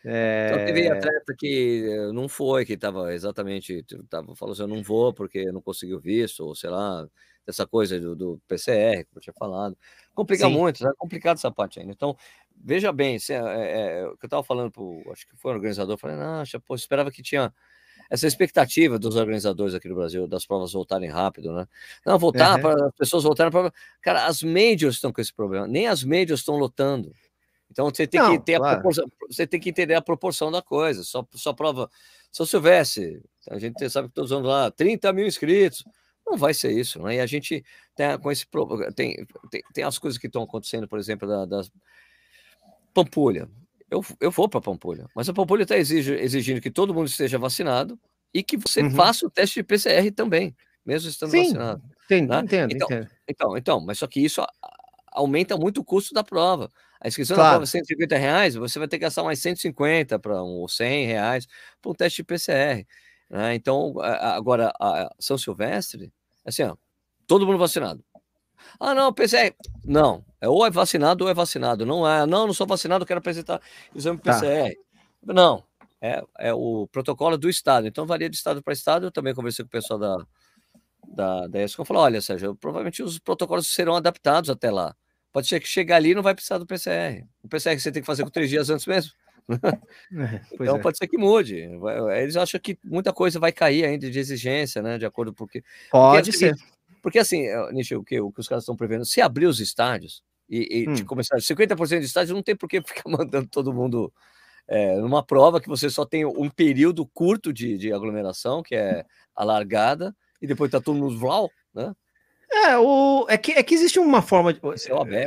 É... Então teve atleta que eh, não foi, que estava exatamente, tava, falou assim, eu não vou porque não conseguiu visto, ou sei lá, essa coisa do, do PCR, que eu tinha falado. Complica Sim. muito, é complicado essa parte ainda. Então, veja bem, se, é, é, eu estava falando, pro, acho que foi o organizador, falei, não, pô, esperava que tinha essa expectativa dos organizadores aqui no Brasil, das provas voltarem rápido, né? Não, voltar, uhum. para as pessoas voltarem para. Cara, as majors estão com esse problema, nem as majors estão lotando. Então você tem não, que ter claro. a proporção, você tem que entender a proporção da coisa. Só, só prova. São Silvestre, a gente sabe que todos vamos lá, 30 mil inscritos. Não vai ser isso, né? E a gente tem com esse tem, tem, tem as coisas que estão acontecendo, por exemplo, da, das Pampulha. Eu, eu vou para Pampulha, mas a Pampulha está exigindo que todo mundo esteja vacinado e que você uhum. faça o teste de PCR também, mesmo estando Sim, vacinado. Entendo, né? entendo, então, entendo. Então, então, mas só que isso aumenta muito o custo da prova. A inscrição claro. da prova é 150 reais, você vai ter que gastar mais 150 para um, ou 100 reais para um teste de PCR. Né? Então, agora, a São Silvestre, assim, ó, todo mundo vacinado. Ah, não, PCR. Não, é ou é vacinado ou é vacinado. Não é, não, não sou vacinado, quero apresentar exame PCR. Tá. Não, é, é o protocolo do Estado. Então, varia de Estado para Estado. Eu também conversei com o pessoal da, da, da ESCO. Falou: olha, Sérgio, provavelmente os protocolos serão adaptados até lá. Pode ser que chegue ali e não vai precisar do PCR. O PCR você tem que fazer com três dias antes mesmo. É, então é. pode ser que mude. Eles acham que muita coisa vai cair ainda de exigência, né? De acordo com que. Pode porque, ser. Porque assim, eh, Nietzsche, o que, o que os caras estão prevendo, se abrir os estádios e, e hum. começar 50% de estádios, não tem por que ficar mandando todo mundo é, numa prova que você só tem um período curto de, de aglomeração, que é a largada, e depois tá todo mundo vlau, né? É, o, é, que, é que existe uma forma de.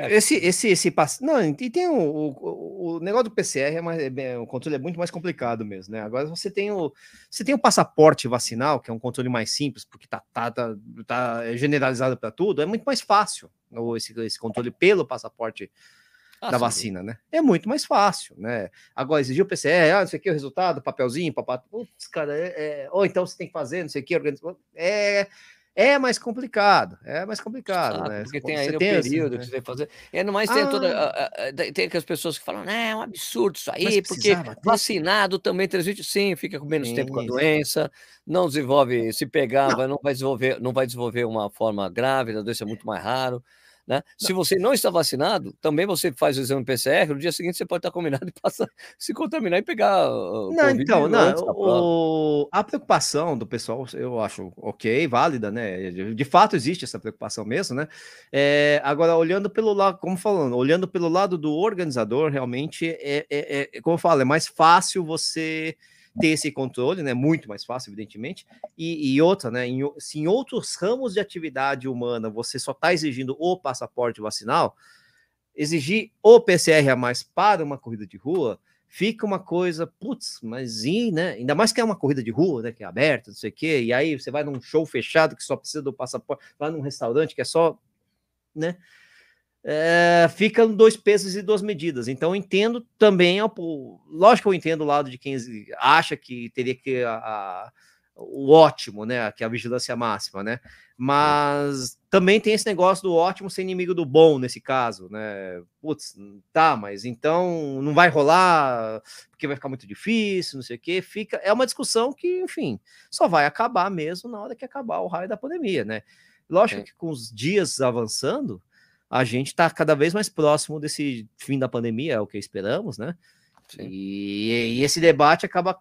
Esse, esse, esse passe. Não, e tem o, o, o, negócio do PCR, é mais, é, o controle é muito mais complicado mesmo, né? Agora você tem o. Você tem o passaporte vacinal, que é um controle mais simples, porque tá, tá, tá, tá generalizado para tudo, é muito mais fácil esse, esse controle pelo passaporte ah, da sim. vacina, né? É muito mais fácil, né? Agora, exigir o PCR, ah, não sei o que, o resultado, papelzinho, papato. Putz, cara, é, é, ou então você tem que fazer, não sei o que, organizar. É é mais complicado, é mais complicado, ah, né? Porque tem aí o período assim, que você tem que fazer. E no mais tem ah, toda. Tem aquelas pessoas que falam, é um absurdo isso aí, porque vacinado também transmite. Sim, fica com menos sim, tempo com a doença, não desenvolve, se pegar, não. Vai, não vai desenvolver, não vai desenvolver uma forma grave, a doença é muito mais raro. Né? Se você não está vacinado, também você faz o exame PCR, no dia seguinte você pode estar combinado e passar, se contaminar e pegar. Não, então, não, o, a preocupação do pessoal eu acho ok, válida, né? De, de fato existe essa preocupação mesmo, né? É, agora, olhando pelo lado, como falando, olhando pelo lado do organizador, realmente é, é, é como eu falo, é mais fácil você ter esse controle, né? Muito mais fácil, evidentemente. E, e outra, né? Em, se em outros ramos de atividade humana você só está exigindo o passaporte vacinal, exigir o PCR a mais para uma corrida de rua fica uma coisa, putz, mas e, né? Ainda mais que é uma corrida de rua, né? Que é aberta, não sei o quê, e aí você vai num show fechado que só precisa do passaporte, vai num restaurante que é só, né? É, ficam dois pesos e duas medidas. Então, entendo também, lógico que eu entendo o lado de quem acha que teria que a, a, o ótimo, né? Que é a vigilância máxima, né? Mas também tem esse negócio do ótimo ser inimigo do bom nesse caso, né? Putz, tá, mas então não vai rolar porque vai ficar muito difícil, não sei o quê. Fica, é uma discussão que, enfim, só vai acabar mesmo na hora que acabar o raio da pandemia, né? Lógico é. que com os dias avançando, a gente está cada vez mais próximo desse fim da pandemia, é o que esperamos, né? E, e, esse debate acaba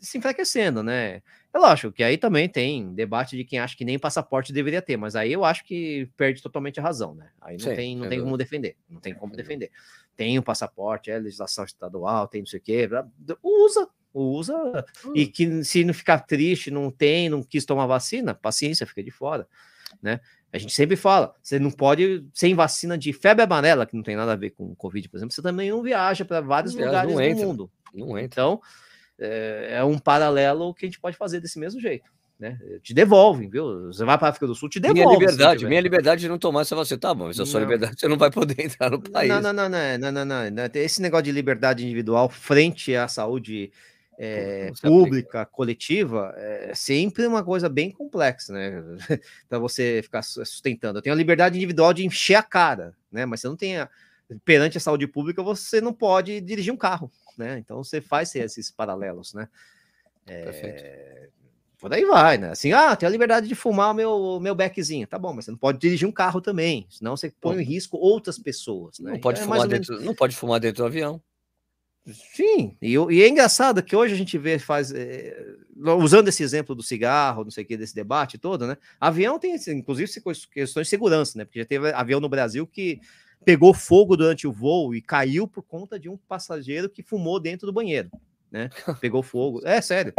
se enfraquecendo, né? É lógico que aí também tem debate de quem acha que nem passaporte deveria ter, mas aí eu acho que perde totalmente a razão, né? Aí não Sim, tem, não tem como defender, não tem como defender. Tem o passaporte, é legislação estadual, tem não sei o quê, usa, usa, hum. e que se não ficar triste, não tem, não quis tomar vacina, paciência, fica de fora, né? A gente sempre fala, você não pode, sem vacina de febre amarela, que não tem nada a ver com Covid, por exemplo, você também não viaja para vários lugares do mundo. Não entra. Então, é, é, um paralelo que a gente pode fazer desse mesmo jeito. Né? Te devolvem, viu? Você vai para a África do Sul, te devolve. Minha liberdade, minha liberdade de não tomar essa vacina. Tá bom, mas a sua liberdade você não vai poder entrar no país. Não, não, não, não, não, não, não, não. Esse negócio de liberdade individual frente à saúde é, pública, coletiva, é sempre uma coisa bem complexa, né? para você ficar sustentando. Eu tenho a liberdade individual de encher a cara, né? Mas você não tem a, perante a saúde pública, você não pode dirigir um carro né? Então você faz esses paralelos, né? É... Por aí vai, né? Assim, ah, tem a liberdade de fumar o meu, meu beckzinho. Tá bom, mas você não pode dirigir um carro também, senão você põe em risco outras pessoas. Né? Não, pode então, fumar dentro, menos... não pode fumar dentro do avião. Sim, e, e, é engraçado que hoje a gente vê, faz, é, usando esse exemplo do cigarro, não sei o que, desse debate todo, né? Avião tem, inclusive, questões de segurança, né? Porque já teve avião no Brasil que pegou fogo durante o voo e caiu por conta de um passageiro que fumou dentro do banheiro, né? Pegou fogo. É sério.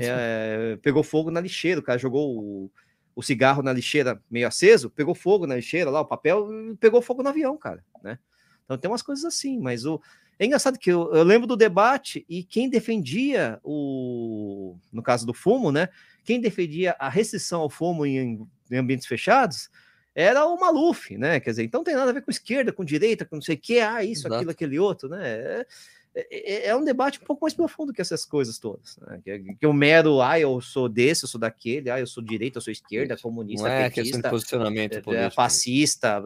É, pegou fogo na lixeira, o cara jogou o, o, cigarro na lixeira meio aceso, pegou fogo na lixeira lá, o papel, pegou fogo no avião, cara, né? Então tem umas coisas assim, mas o é engraçado que eu, eu lembro do debate e quem defendia o, no caso do fumo, né? Quem defendia a restrição ao fumo em, em ambientes fechados era o Maluf, né? Quer dizer, então tem nada a ver com esquerda, com direita, com não sei o que, ah, isso, Exato. aquilo, aquele outro, né? É, é, é, um debate um pouco mais profundo que essas coisas todas. Né? Que, que o mero, ah, eu sou desse, eu sou daquele, ah, eu sou direita, eu sou esquerda, comunista, não é petista, posicionamento é, político. fascista.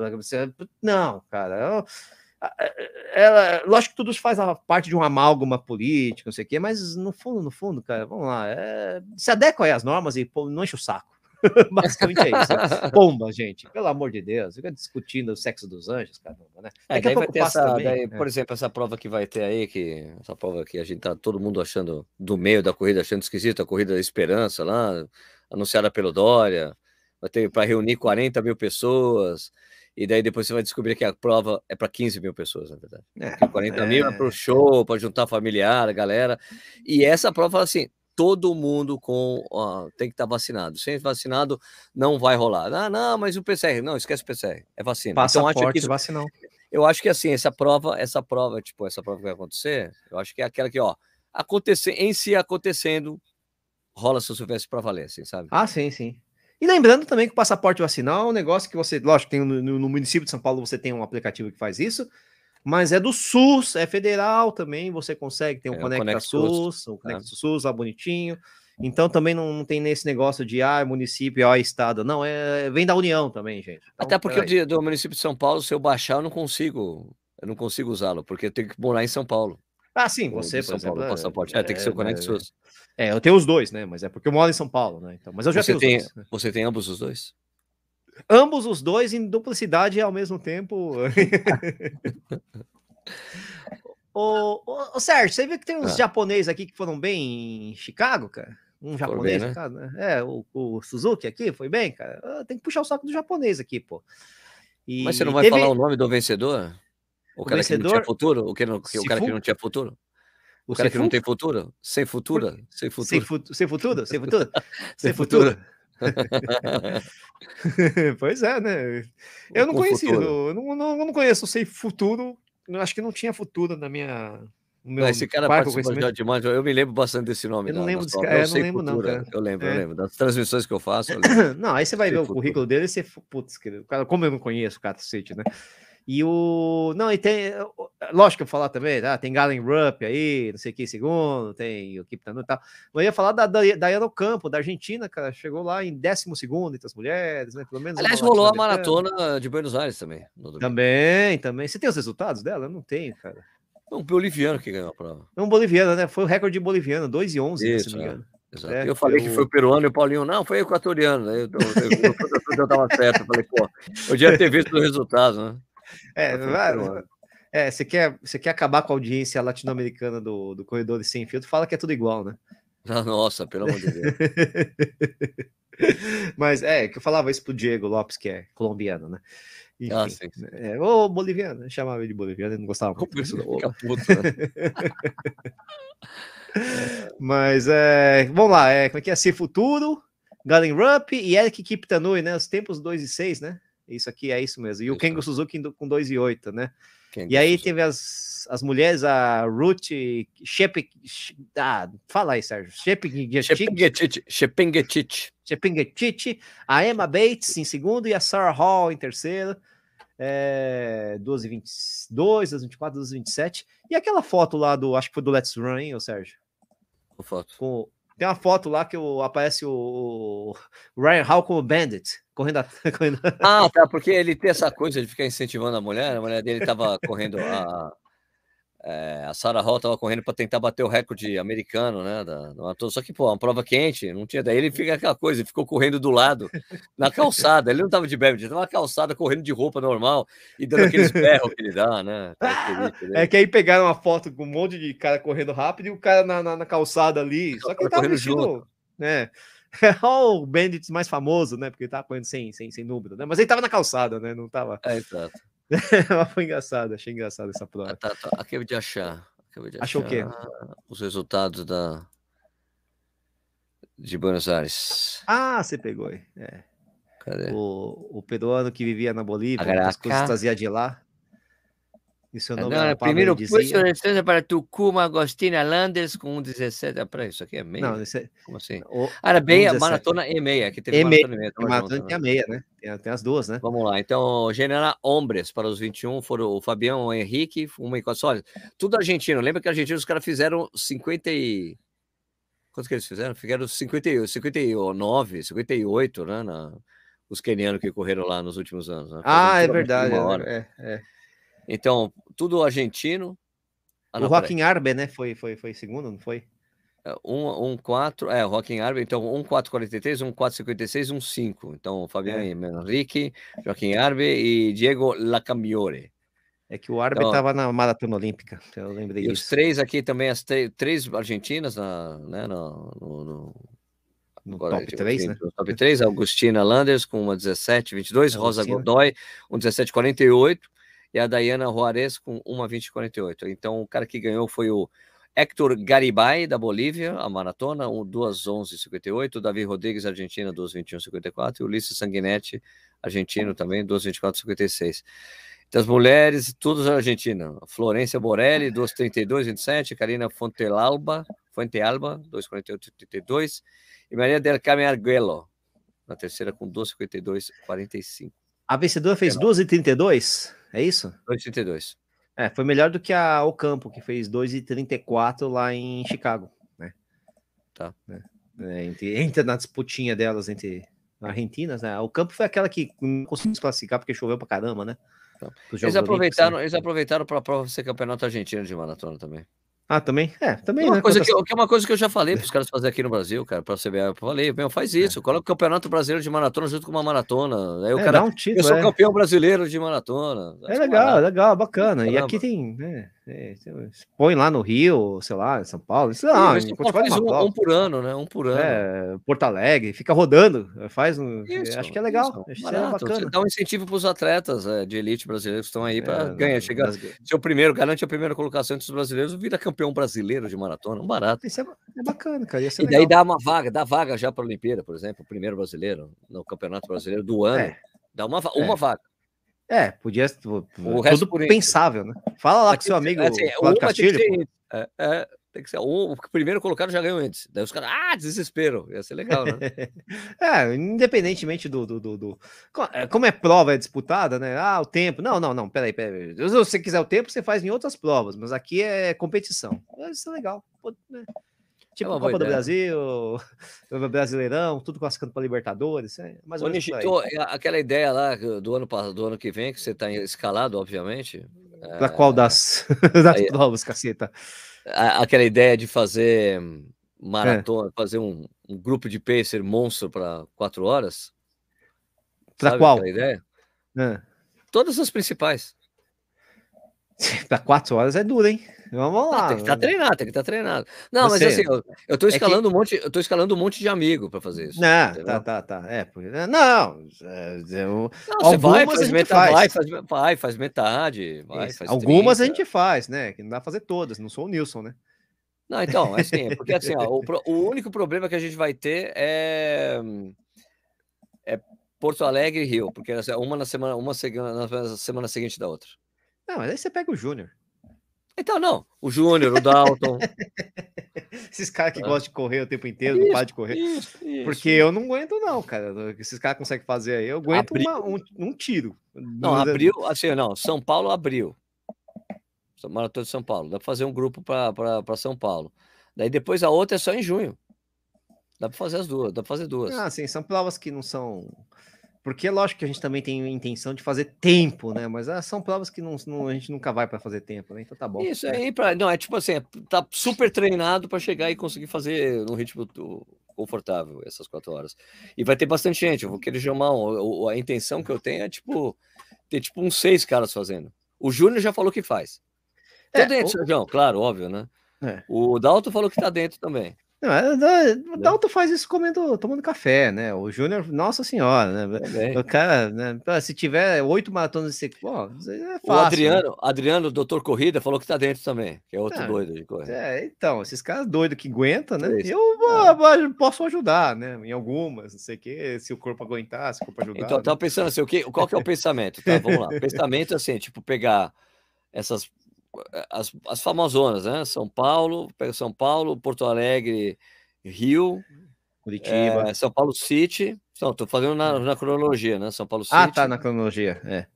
Não, cara. Ela, lógico que tudo faz parte de um amálgama político, não sei o quê, mas no fundo, no fundo, cara, vamos lá, é, se adequa às normas e pô, não enche o saco. Basicamente é isso. Né? Pomba, gente. Pelo amor de Deus. Fica discutindo o sexo dos anjos, caramba, né? É, Daqui a pouco essa, também. Daí, é. Por exemplo, essa prova que vai ter aí, que essa prova que a gente tá todo mundo achando do meio da corrida, achando esquisito, a corrida da esperança lá, anunciada pelo Dória. Vai ter para reunir 40 mil pessoas. E daí depois você vai descobrir que a prova é para 15 mil pessoas, na verdade. É, 40 é... mil é para o show, para juntar familiar, a galera. E essa prova fala assim: todo mundo com ó, tem que estar tá vacinado. Sem vacinado não vai rolar. Ah, não, mas o PCR, não, esquece o PCR, é vacina. Passaporte, então acho que isso, vacinal. Eu acho que assim, essa prova, essa prova, tipo, essa prova que vai acontecer, eu acho que é aquela que, ó, acontecer em si acontecendo, rola se eu soubesse para valer, assim, sabe? Ah, sim, sim. E lembrando também que o passaporte vacinal é um negócio que você, lógico, tem no, no município de São Paulo você tem um aplicativo que faz isso, mas é do SUS, é federal também, você consegue, tem um é, Conecta, Conecta SUS, o Conecta é. SUS lá bonitinho. Então também não, não, tem nesse negócio de ah, município, ah, estado. Não, é vem da União também, gente. Então, Até porque o do município de São Paulo, se eu baixar, eu não consigo, eu não consigo usá-lo, porque eu tenho que morar em São Paulo. Ah, sim, você, por exemplo, Paulo, é, passaporte. É, tem que ser o Conecta SUS. É, eu tenho os dois, né? Mas é porque eu moro em São Paulo, né? Então, mas eu já você tenho tem, dois. Você tem ambos os dois? Ambos os dois em duplicidade ao mesmo tempo. Ô, ô, ô, Sérgio, você viu que tem uns ah. japoneses aqui que foram bem em Chicago, cara? Um japonês, bem, né? né? É, o, o, Suzuki aqui foi bem, cara. Ah, tem que puxar o saco do japonês aqui, pô. E Mas você não vai teve... falar o nome do vencedor? O, o cara vencedor... que não tinha futuro? O, que não, o cara que não tinha futuro? O, cara que não tem futuro? Sem futuro? Sem futuro? Sem, fu sem futuro? Sem futuro? sem futuro? pois é, né? Eu não conheci, eu não, não, não conheço Sem Futuro acho que não tinha futuro na minha. Meu esse cara participou de Manjo, eu me lembro bastante desse nome. Eu não lembro desse cara, eu, não lembro, não, cara. Eu lembro, é. eu lembro. Das transmissões que eu faço. Eu não, aí você vai ver o currículo dele e você. Putz, cara, como eu não conheço o cacete, né? E o. Não, e tem. Lógico que eu falar também, tá? tem Galen Rupp aí, não sei que, segundo, tem o Kiptanu e tal. Eu ia falar da Dayana Campo, da Argentina, cara. Chegou lá em décimo segundo entre as mulheres, né? Pelo menos. Aliás, rolou a maratona de Buenos Aires também. Também, também. Você tem os resultados dela? Eu não tenho, cara. Um boliviano que ganhou a prova. É um boliviano, né? Foi o recorde boliviano, 2 e 11, Isso, se não me engano. É, eu falei eu... que foi peruano e o Paulinho, não, foi equatoriano. Eu, eu, eu, eu, eu tava certo. Eu falei, pô, eu devia ter visto o resultado, né? É, vai, é, você quer, você quer acabar com a audiência latino-americana do, do Corredor Sem Filtro, fala que é tudo igual, né? Nossa, pelo amor de Deus. Mas é, que eu falava isso pro Diego Lopes, que é colombiano, né? Enfim, Ah, sim. é, ô boliviano, eu chamava ele de boliviano, ele não gostava muito disso, não. Fica puto, né? Mas é, vamos lá, é, como é que é? Se Futuro, Galen Rupp e Eric Kiptanui, né? Os tempos 2 e 6, né? Isso aqui é isso mesmo. E o Isso. Kengo Suzuki com 2 e 8, né? Quem E aí gosta? teve as, as mulheres, a Ruth Shep... Ah, fala aí, Sérgio. Shepengetich. Shepingetich, a Emma Bates em segundo e a Sarah Hall em terceiro. É, 12 e 22, 12 e 24, 12 e 27. E aquela foto lá do, acho que foi do Let's Run, hein, ô Sérgio? Uma foto. Com, tem uma foto lá que o, aparece o, o Ryan Hall como Bandit, correndo, a- correndo Ah, tá, porque ele tem essa coisa de ficar incentivando a mulher. A mulher dele tava correndo a. é, a Sarah Hall tava correndo para tentar bater o recorde americano, né? Da, da. Só que, pô, uma prova quente, não tinha. Daí ele fica aquela coisa, ele ficou correndo do lado, na calçada. Ele não tava de bebe, ele tava na calçada correndo de roupa normal e dando aqueles berros que ele dá, né? dele. É que aí pegaram uma foto com um monte de cara correndo rápido e o cara na, na, na calçada ali. Só que ele tava vestido, né? É o Bandit mais famoso, né? Porque ele tava correndo sem, sem, sem número, né? Mas ele tava na calçada, né? Não tava. É, exato. Foi engraçado, achei engraçado essa Ah, prova. tá, tá. Acabei de achar. Acabei de Achou o quê? achar Os resultados da. De Buenos Aires. Ah, você pegou aí. É. Cadê? O, o peruano que vivia na Bolívia, as coisas trazia de lá. E seu nome Pablo, primeiro dizia... de distância para Tucuma, Agostina Landers com um 17. Ah, peraí, isso aqui é meio? Não, esse é... Como assim? o... Ah, era bem a 17. maratona e meia, que teve E meia, maratona e meia. maratona junto, tem a né? meia, né? Tem, tem as duas, né? Vamos lá, então, General Hombres para os 21 foram o Fabião, o Henrique, uma e quatro. Olha, tudo argentino. Lembra que argentino os caras fizeram 50 e. Quantos que eles fizeram? Fizeram 50, 59, 58, né? Na... Os quenianos que correram lá nos últimos anos. né? Ah, é verdade. hora. É, é. Então, tudo argentino. Ah, O não, peraí. Joaquim Arbe, né? Foi, foi, foi segundo, não foi? É, Um, um 4, é, o Joaquim Arbe, então um 4,43, um 4,56, um 5. Então, Fabiano É. Henrique, Joaquim Arbe e Diego Lacambiore. É que o Arbe Então- estava na maratona olímpica. Eu lembrei E os disso. três aqui também, as três, argentinas na, né, no, no, no- No agora, top tipo, 3, assim, né? top 3, Augustina Landers com uma 17, 22, Rosa. Godoy, um 17, 48, e a Dayana Juarez com uma 20, 48. Então, o cara que ganhou foi o Héctor Garibay, da Bolívia, a maratona, um, 2, 11, 58, o Davi Rodrigues, Argentina, 2, 21, 54, e o Ulisses Sanguinetti, argentino também, 2, 24, 56. Das mulheres, todas argentinas. Florência Borelli, 2,32, 27. Karina Fontealba, Fontealba, 2,48, 32. E Maria del Carmen Arguello, na terceira com 2,52, 45. A vencedora fez Legal. 2,32, é isso? 2,32. É, foi melhor do que a Ocampo, que fez 2,34 lá em Chicago, né? Tá. É, entre, entra na disputinha delas entre argentinas, né? O campo foi aquela que não conseguiu se classificar porque choveu pra caramba, né? Pros Eles Olímpicos, aproveitaram, né? eles aproveitaram para a prova ser campeonato argentino de maratona também. Ah, também? É, também, É uma né? coisa que, eu- que é uma coisa que eu já falei para os caras fazer aqui no Brasil, cara, para você ver. Eu falei, meu, faz isso, coloca o campeonato brasileiro de maratona junto com uma maratona. Aí o É, cara, dá um eu título, sou é. campeão brasileiro de maratona. É legal, é legal, bacana. E Caramba. aqui tem, né? É, põe lá no Rio, sei lá, em São Paulo, sei lá, mas qualquer faz um, um por ano, né? Um por ano. É, Porto Alegre, fica rodando, faz um. Isso, acho que é legal, isso, é barato. Você bacana. dá um incentivo para os atletas é, de elite brasileiros que estão aí para É, ganhar, chegar, ser o primeiro, garante a primeira colocação entre os brasileiros, vira campeão brasileiro de maratona, um barato. Isso é, é bacana, cara. E daí legal. dá uma vaga, dá vaga já para a Olimpíada, por exemplo, o primeiro brasileiro no Campeonato Brasileiro do ano, É. dá uma, É. uma vaga. É, podia. O resto tudo pensável, né? Fala lá Mas com seu tem que amigo assim, Cláudio tem que Castilho. índice. É, é, tem que ser um, o primeiro colocado já ganhou antes. Daí os caras, ah, desespero. Ia ser legal, né? É, independentemente do, do, do, do- é, Como é prova é disputada, né? Ah, o tempo. Não, não, não, peraí, peraí. Se você quiser o tempo, você faz em outras provas, mas aqui é competição. Isso é legal. né? Tipo uma boa Copa do. Brasil, Brasileirão, tudo classificando para Libertadores. É mais Ô. Nishito, é aquela ideia lá do ano, do ano que vem, que você está escalado, obviamente. Pra qual das, das aí- provas, caceta? aquela ideia de fazer É. maratona, fazer um, um grupo de pacer monstro para quatro horas. Sabe qual? ideia? É. Todas as principais. Pra quatro horas é duro, hein? Vamos lá. Ah, tem que estar tá treinado, tem que estar tá treinado. Não, Você, mas assim, eu, eu tô escalando é que... um monte, eu tô escalando um monte de amigo para fazer isso. Não, tá, tá, tá. É, porque, não, é, eu, não você vai, faz metade, vai, faz, vai, faz metade, vai, faz Algumas 30. a gente faz, né? Que não dá pra fazer todas, não sou o Nilson, né? Não, então, é assim, é porque assim, ó, o, o, único problema que a gente vai ter é, é Porto Alegre e Rio, porque uma na semana, uma na semana seguinte da outra. Não, mas aí você pega o Júnior. Então, não. O Júnior, o Dalton. Esses caras que ah. gostam de correr o tempo inteiro, isso, não param de correr. Isso, isso. Porque eu não aguento, não, cara. Esses caras conseguem fazer aí. Eu aguento uma, um, um, tiro. Não, abriu, assim, não. São Paulo abriu. Maratona de São Paulo. Dá para fazer um grupo para São Paulo. Daí depois a outra é só em junho. Dá para fazer as duas, dá para fazer duas. Ah, sim, são provas que não são porque é lógico que a gente também tem a intenção de fazer tempo, né? Mas ah, são provas que não, não, a gente nunca vai para fazer tempo, né? Então tá bom. Isso aí, pra, não, é tipo assim, é, tá super treinado para chegar e conseguir fazer no ritmo do, confortável essas quatro horas. E vai ter bastante gente, eu vou querer chamar, um, a, intenção que eu tenho é tipo, ter tipo uns seis caras fazendo. O Júnior já falou que faz. Tá é, dentro, o... Sérgio, claro, óbvio, né? É. O Dalton falou que tá dentro também. Não, é, o né? Dalton faz isso comendo, tomando café, né? O Júnior, nossa senhora, né? O cara, né? Se tiver oito maratonas de sequência, é fácil. O? Adriano, né? Adriano, doutor Corrida, falou que tá dentro também, que é outro é, doido de correr. É, então, esses caras doidos que aguentam, né? É eu é. posso ajudar, né? Em algumas, não sei o quê, se o corpo aguentar, se o corpo ajudar. Então, eu tava né? pensando assim, o que, qual que é o pensamento? Tá, vamos lá. pensamento assim, tipo, pegar essas as, as famosonas, né? São Paulo, pega São Paulo, Porto Alegre, Rio, Curitiba, é, São Paulo City. Não, tô fazendo na, na, cronologia, né? São Paulo ah, City. Ah, tá na cronologia, é.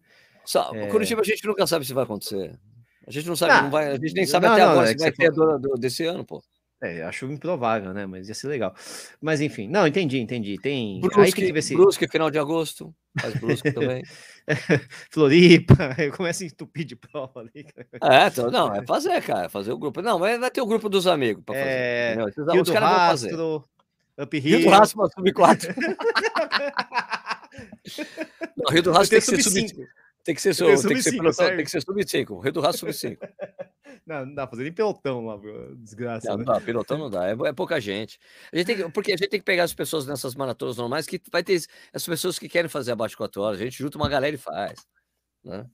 Só, é... Curitiba a gente nunca sabe se vai acontecer. A gente não sabe, ah, não vai, a gente nem sabe não, até não, agora é se vai ter do, do, desse ano, pô. É, acho improvável, né? Mas ia ser legal. Mas enfim, não, entendi, entendi. Tem. Brusque, Aí tem que ver se. Brusque, final de agosto. Faz Brusque também. Floripa, começa a entupir de prova ali. É, então, não, é fazer, cara, fazer o grupo. Não, mas vai ter o grupo dos amigos para fazer. É, Rio os caras vão fazer. Up Rio. Rio do Rastro, sub 4. não, Rio do Rastro tem que ser sub 5. Tem que ser, so, tem, que ser tem que ser sub 5. Rio do Rastro sub 5. Não, não dá pra fazer nem pelotão lá, desgraça. Não, né? não dá, pelotão não dá, é, é, pouca gente. A gente tem que, porque a gente tem que pegar as pessoas nessas maratonas normais, que vai ter as pessoas que querem fazer abaixo de 4 horas, a gente junta uma galera e faz. Né?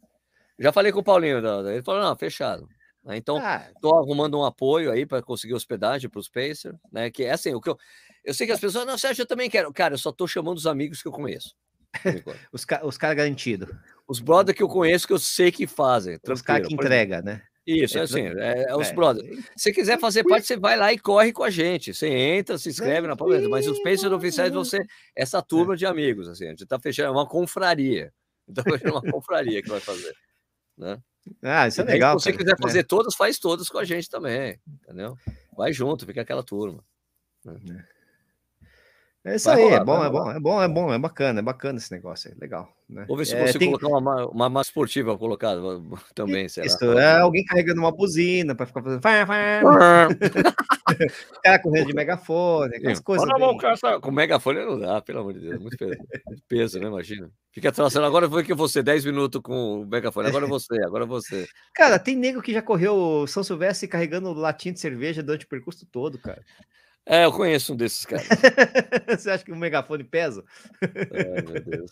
Já falei com o Paulinho, ele falou, não, fechado. Né? Então, estou ah. arrumando um apoio aí para conseguir hospedagem para os Pacers, né? Que é assim, o que eu, eu sei que as pessoas, não, Sérgio, eu também quero. Cara, eu só estou chamando os amigos que eu conheço. os caras os cara garantidos. Os brothers que eu conheço que eu sei que fazem. Os caras que entregam, né? Isso, é assim, é, é os é. brothers. Se quiser fazer parte, você vai lá e corre com a gente. Você entra, se inscreve na palestra, mas os Pacers oficiais vão ser essa turma de amigos, assim, a gente tá fechando é uma confraria. Então, é uma confraria que vai fazer, né? Ah, isso é legal. Se você quiser é. fazer todas, faz todas com a gente também, entendeu? Vai junto, fica aquela turma. Né? É isso vai aí, é rolar, é, bom, é bom, é bom, é bom, é bacana, é bacana esse negócio aí, legal. Né? Vou ver se é, consigo tem... colocar uma, uma, uma esportiva colocada também, Isso, é alguém carregando uma buzina para ficar fazendo. cara correndo de megafone, aquelas Sim. coisas. Bem... Cara, com megafone não dá, pelo amor de Deus, muito peso, muito peso né? Imagina. Fica traçando, agora foi que você 10 minutos com o megafone, agora você, agora você. Cara, tem nego que já correu São Silvestre carregando latinha de cerveja durante o percurso todo, cara. É, eu conheço um desses caras. Você acha que o megafone pesa? Ai, meu Deus.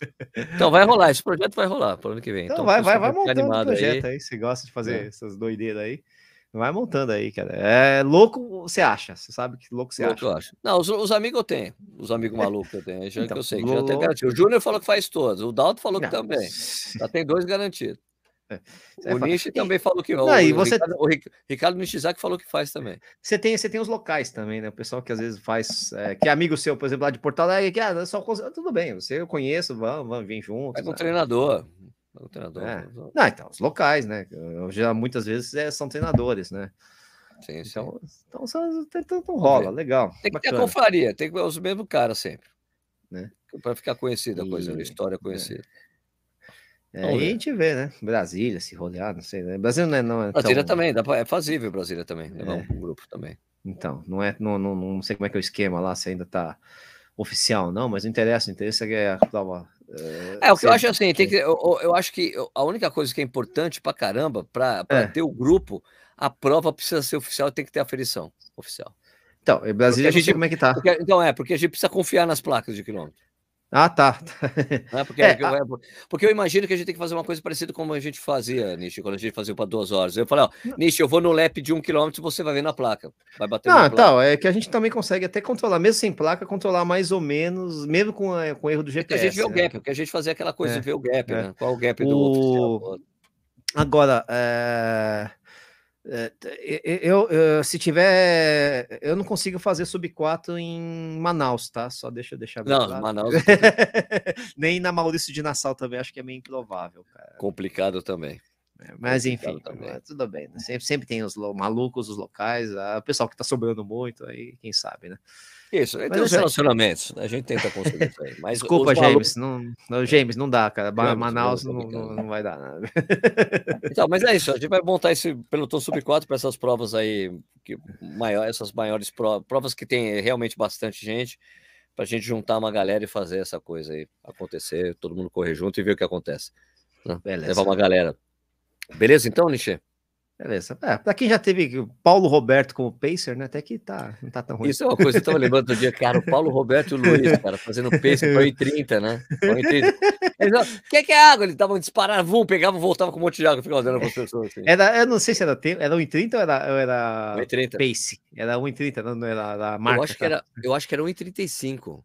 Então vai rolar, esse projeto vai rolar para o ano que vem. Então, então vai, vai, vai montando o projeto aí. aí. Você gosta de fazer é. essas doideiras aí. Vai montando aí, cara. É louco, você acha? Você sabe que louco você louco acha? Eu acho. Não, os, os, amigos eu tenho. Os amigos malucos eu tenho. Já então, que eu sei. Que já tem garantido. O Júnior falou que faz todos. O Dalton falou que também. Já tem dois garantidos. É. O Nishi também falou que não. não e você... Ricardo, o Ricardo Nishizaki falou que faz também. Você tem, você tem os locais também, né? O pessoal que às vezes faz, é, que é amigo seu, por exemplo, lá de Porto Alegre, que ah, só tudo bem, você eu conheço, vamos, vamos vir juntos. É com um treinador. Um treinador. É. Não, então, os locais, né? Já muitas vezes é, são treinadores, né? Sim, sim. Então, então, então, então rola, legal. Tem que bacana. ter a confraria, tem que os mesmos caras sempre. Né? Para ficar conhecida a coisa, a história é. conhecida. É. É, aí a gente vê, né? Brasília, se rodear, não sei. Né? Brasília não é. Não é Brasília tão... também, dá pra, é fazível Brasília também, levar é. um grupo também. Então, não é. Não, não, não sei como é que é o esquema lá, se ainda tá oficial, não, mas não interessa, o interesse é a prova É, o que eu acho assim, tem que, eu, eu, acho que a única coisa que é importante pra caramba, pra, pra é. ter o grupo, a prova precisa ser oficial, tem que ter aferição oficial. Então, Brasília, a gente, como é que tá? Porque, então, é, porque a gente precisa confiar nas placas de quilômetro. Ah, tá. É porque, é, a... porque, eu imagino que a gente tem que fazer uma coisa parecida como a gente fazia, Nishi, quando a gente fazia para duas horas. Eu falei, ó, Nishi, eu vou no lap de um quilômetro, você vai ver na placa. Vai bater Não, tal, é que a gente também consegue até controlar, mesmo sem placa, controlar mais ou menos, mesmo com, com erro do GPS. Porque a gente vê né? o gap, porque a gente fazia aquela coisa é, de ver o gap, é. né? Qual o gap do o... oficial. Agora, é... É, eu, eu, se tiver, eu não consigo fazer sub 4 em Manaus, tá? Só deixa eu deixar Não, claro. Manaus. Nem na Maurício de Nassau também, acho que é meio improvável, cara. Complicado também. É, mas enfim, também. tudo bem. Né? Sempre, sempre tem os malucos, os locais, o pessoal que tá sobrando muito, aí quem sabe, né? Isso, tem os relacionamentos, a gente tenta conseguir isso aí. Mas Desculpa, James, não, não, James, não dá, cara. James, Manaus não, não, não, vai dar nada. Então, mas é isso, a gente vai montar esse pelotão sub-4 para essas provas aí, que, maior, essas maiores provas, provas que tem realmente bastante gente, para a gente juntar uma galera e fazer essa coisa aí acontecer, todo mundo correr junto e ver o que acontece. Né? Levar uma galera. Beleza, então, Nichê? Beleza. É, pra quem já teve Paulo Roberto como Pacer, né? Até que tá, não tá tão ruim. Isso é uma coisa, eu tava lembrando do dia, cara, o Paulo Roberto e o Luiz, cara, fazendo Pacer foi em 30, né? Foi em 30. o que, que é água? Eles estavam disparando, vum, pegavam, voltavam com um monte de água, ficavam dando para as pessoas. Assim. Era, eu não sei se era tempo, era 1,30 ou era, ou era 1,30. Pace? Era 1,30, não, não era a marca. Eu acho, tá? que era, eu acho que era 1,35.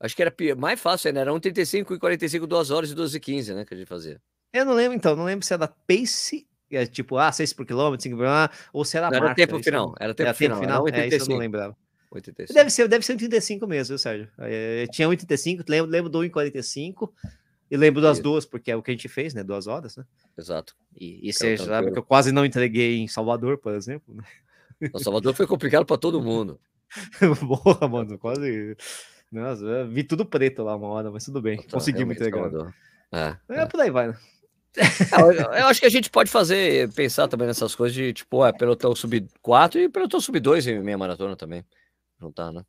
Acho que era mais fácil, né? Era 1,35 e 45, 2 horas e 12 e 15, né? Que a gente fazia. Eu não lembro, então, não lembro se era Pace é tipo, ah, 6 por quilômetro, 5 por ou se era não, marca. Era tempo final, era tempo, era final, final. Era é, isso eu não lembrava. 85. Deve ser, deve ser 1,35 mesmo, viu, Sérgio? É, tinha 1,35, lembro, lembro do 1,45 e lembro das duas, porque é o que a gente fez, né? Duas horas, né? Exato. E, e você sabe que eu quase não entreguei em Salvador, por exemplo. Né? O Salvador foi complicado para todo mundo. Boa, mano, quase. Nossa, vi tudo preto lá uma hora, mas tudo bem. Conseguimos entregar. É, é, é, por aí vai, né? Eu, eu, acho que a gente pode fazer, pensar também nessas coisas de tipo, é, pelotão sub 4 e pelotão sub 2 em meia maratona também. Juntar, né?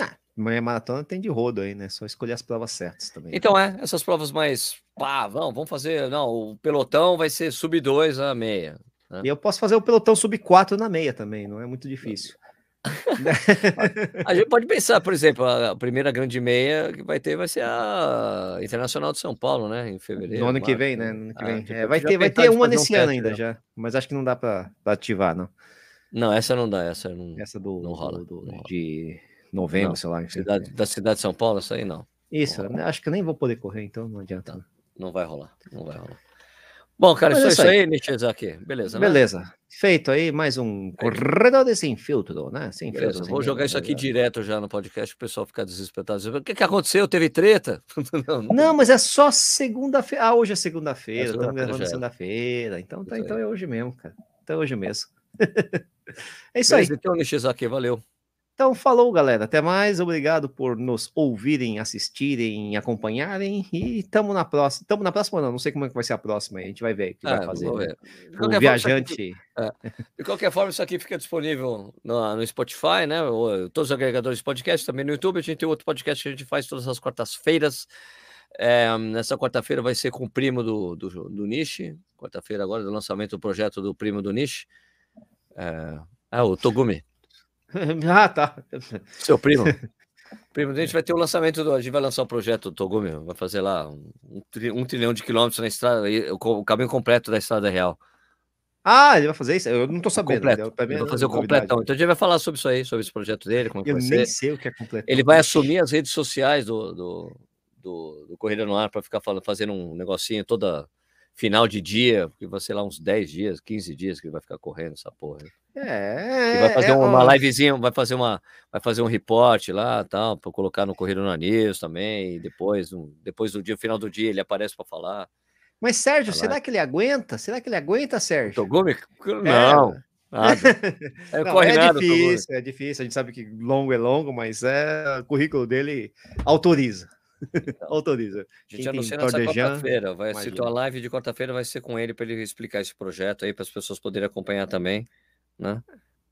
Ah, meia maratona tem de rodo aí, né? Só escolher as provas certas também. Então é, essas provas mais. Pá, vamos, vamos fazer. Não, o pelotão vai ser sub 2 a meia. Né? E eu posso fazer o pelotão sub 4 na meia também, não é muito difícil. a gente pode pensar, por exemplo, a primeira grande meia que vai ter vai ser a Internacional de São Paulo, né? Em fevereiro. No ano que vem, né? No ano que ah, vem. Tipo, é, vai ter, vai ter uma nesse um ano ainda né? já, mas acho que não dá para ativar, não. Não, essa não dá, essa não. Essa do, não rola, do, do não de novembro, não, sei lá. Cidade, da cidade de São Paulo, essa aí não. Isso, acho que nem vou poder correr, então não adianta. Não, não vai rolar, não vai rolar. Bom, cara, Mas isso, é isso aí, Nishizaki. Beleza, né? Beleza. Feito aí mais um corredor de sem filtro, né? Sem Beleza, filtro. Vou jogar isso aqui direto já no podcast, o pessoal ficar desesperado. O que, que aconteceu? Teve treta? não, não, não, mas é só segunda-feira. Ah, hoje é segunda-feira. É Estamos segunda gravando segunda-feira. Então, tá, então é hoje mesmo, cara. Então é hoje mesmo. é isso Beleza, aí. Então, Nishizaki, valeu. Então, falou, galera. Até mais. Obrigado por nos ouvirem, assistirem, acompanharem. E estamos na próxima. Estamos na próxima, não. Não sei como é que vai ser a próxima. A gente vai ver o que é, vai fazer. Ver. O viajante. Aqui, é. De qualquer forma, isso aqui fica disponível no, no Spotify, né? Todos os agregadores de podcast, também no YouTube. A gente tem outro podcast que a gente faz todas as quartas-feiras. É, nessa quarta-feira vai ser com o primo do, do, do Nishi. Quarta-feira agora do lançamento do projeto do primo do Nishi. É, é o Togumi. ah, tá. Seu primo. Primo, a gente vai ter o lançamento do. A gente vai lançar o projeto Togumi, vai fazer lá um, um trilhão de quilômetros na estrada, o, caminho completo da estrada real. Ah, ele vai fazer isso? Eu não tô sabendo. Completo. Ele vai fazer o completão. Então a gente vai falar sobre isso aí, sobre esse projeto dele. Como eu nem ser. sei o que é completão. Ele vai assumir as redes sociais do, do, do, do Corrida no Ar para ficar falando, fazendo um negocinho toda final de dia, porque vai ser lá uns 10 dias, 15 dias que ele vai ficar correndo essa porra. É, e vai fazer é, uma livezinha, vai fazer uma, vai fazer um report lá, tal, para colocar no Corrida no News também, e depois, depois do dia, final do dia, ele aparece para falar. Mas Sérgio, será que ele aguenta? Será que ele aguenta, Sérgio? Togumi? Não. É. É, Não, é nada, difícil, é difícil. A gente sabe que longo é longo, mas é o currículo dele autoriza. Então, autoriza. A gente anuncia nessa quarta-feira. Vai ser tua live de quarta-feira, vai ser com ele para ele explicar esse projeto aí para as pessoas poderem acompanhar também né?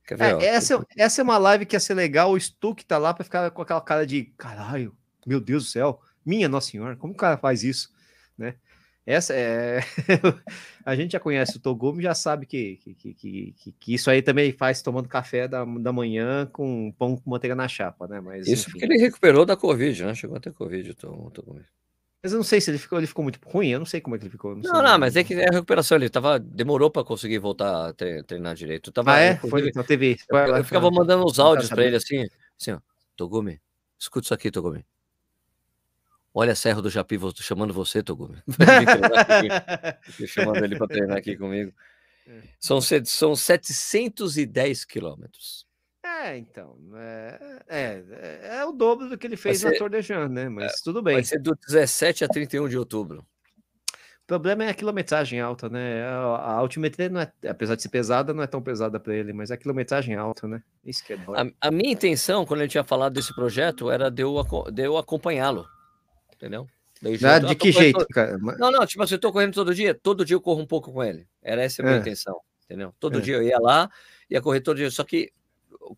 Quer ver, é, essa, essa é uma live que ia ser legal. O Stuck tá lá para ficar com aquela cara de caralho, meu Deus do céu, Minha Nossa Senhora, como o cara faz isso, né? Essa é. a gente já conhece o Togumi, já sabe que, que, que, que, que isso aí também faz tomando café da, da manhã com pão com manteiga na chapa, né? Mas, isso enfim. porque ele recuperou da Covid, né? Chegou até Covid o Togumi. Mas eu não sei se ele ficou, ele ficou muito ruim, eu não sei como é que ele ficou. Não, não, não mas é que é a recuperação, ele tava, demorou para conseguir voltar a treinar direito. Tava, ah, é? Foi na TV. Eu, eu, eu ficava mandando os áudios para ele assim, assim, ó, Togumi, escuta isso aqui, Togumi. Olha, Serra do Japi, tô chamando você, Togumi. chamando ele para treinar aqui comigo. É. São, são 710 quilômetros. É, então. É, é, é, é, o dobro do que ele fez ser, na Tour de Jean, né? Mas é, tudo bem. Vai ser do 17 a 31 de outubro. O problema é a quilometragem alta, né? A, a altimetria, não é, apesar de ser pesada, não é tão pesada para ele, mas a quilometragem alta, né? Isso que é bom. A, a, minha intenção, quando ele tinha falado desse projeto, era de eu, de eu acompanhá-lo entendeu? Ah, de que jeito, todo... cara? Não, não, tipo assim, eu tô correndo todo dia, todo dia eu corro um pouco com ele. Era essa a minha é. intenção, entendeu? Todo é. dia eu ia lá, ia correr todo dia, só que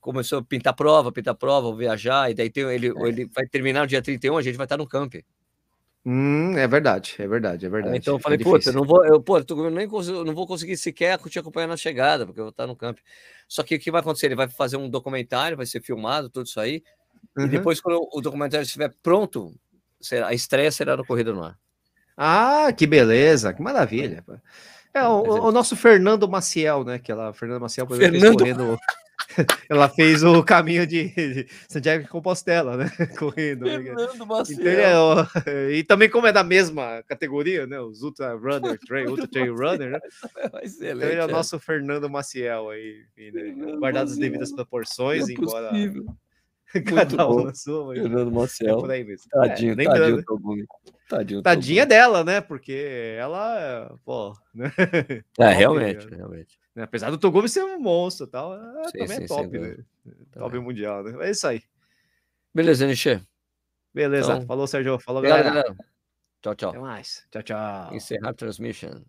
começou a pintar prova, pintar prova, viajar, e daí tem, ele, é. ele vai terminar no dia 31, a gente vai estar no camp. Hum, é verdade, é verdade, é verdade. Então eu falei, é puta, não vou, eu, pô, eu nem consigo, não vou conseguir sequer te acompanhar na chegada, porque eu vou estar no camp. Só que o que vai acontecer? Ele vai fazer um documentário, vai ser filmado, tudo isso aí, uhum. e depois, quando o documentário estiver pronto, a estreia será no Corrida no Ar. Ah, que beleza, que maravilha. É o, o nosso Fernando Maciel, né? Que ela, Fernando Maciel, por exemplo, Fernando... correndo. ela fez o caminho de Santiago de Compostela, né? Correndo. Né, Fernando Maciel. É, e também, como é da mesma categoria, né? Os Ultra Runner, Trail, Ultra Trail Runner, né? Excelente, então, ele é o é. nosso Fernando Maciel aí, né? guardado as devidas proporções, é embora. Possível. Cada um na sua. Fernando Marcel. É por aí mesmo. Tadinho, é, tadinho, tadinho, tadinho. Tadinha dela, né? Porque ela, pô. Né? É, realmente, né? realmente. Apesar do Togumi ser um monstro e tal, é, sim, também sim, é top, né? Top mundial, né? É isso aí. Beleza, Nichê. Beleza. Então, Falou, Sérgio. Falou, galera. galera. Tchau, tchau. Até mais. Tchau, tchau. Encerrar a transmission.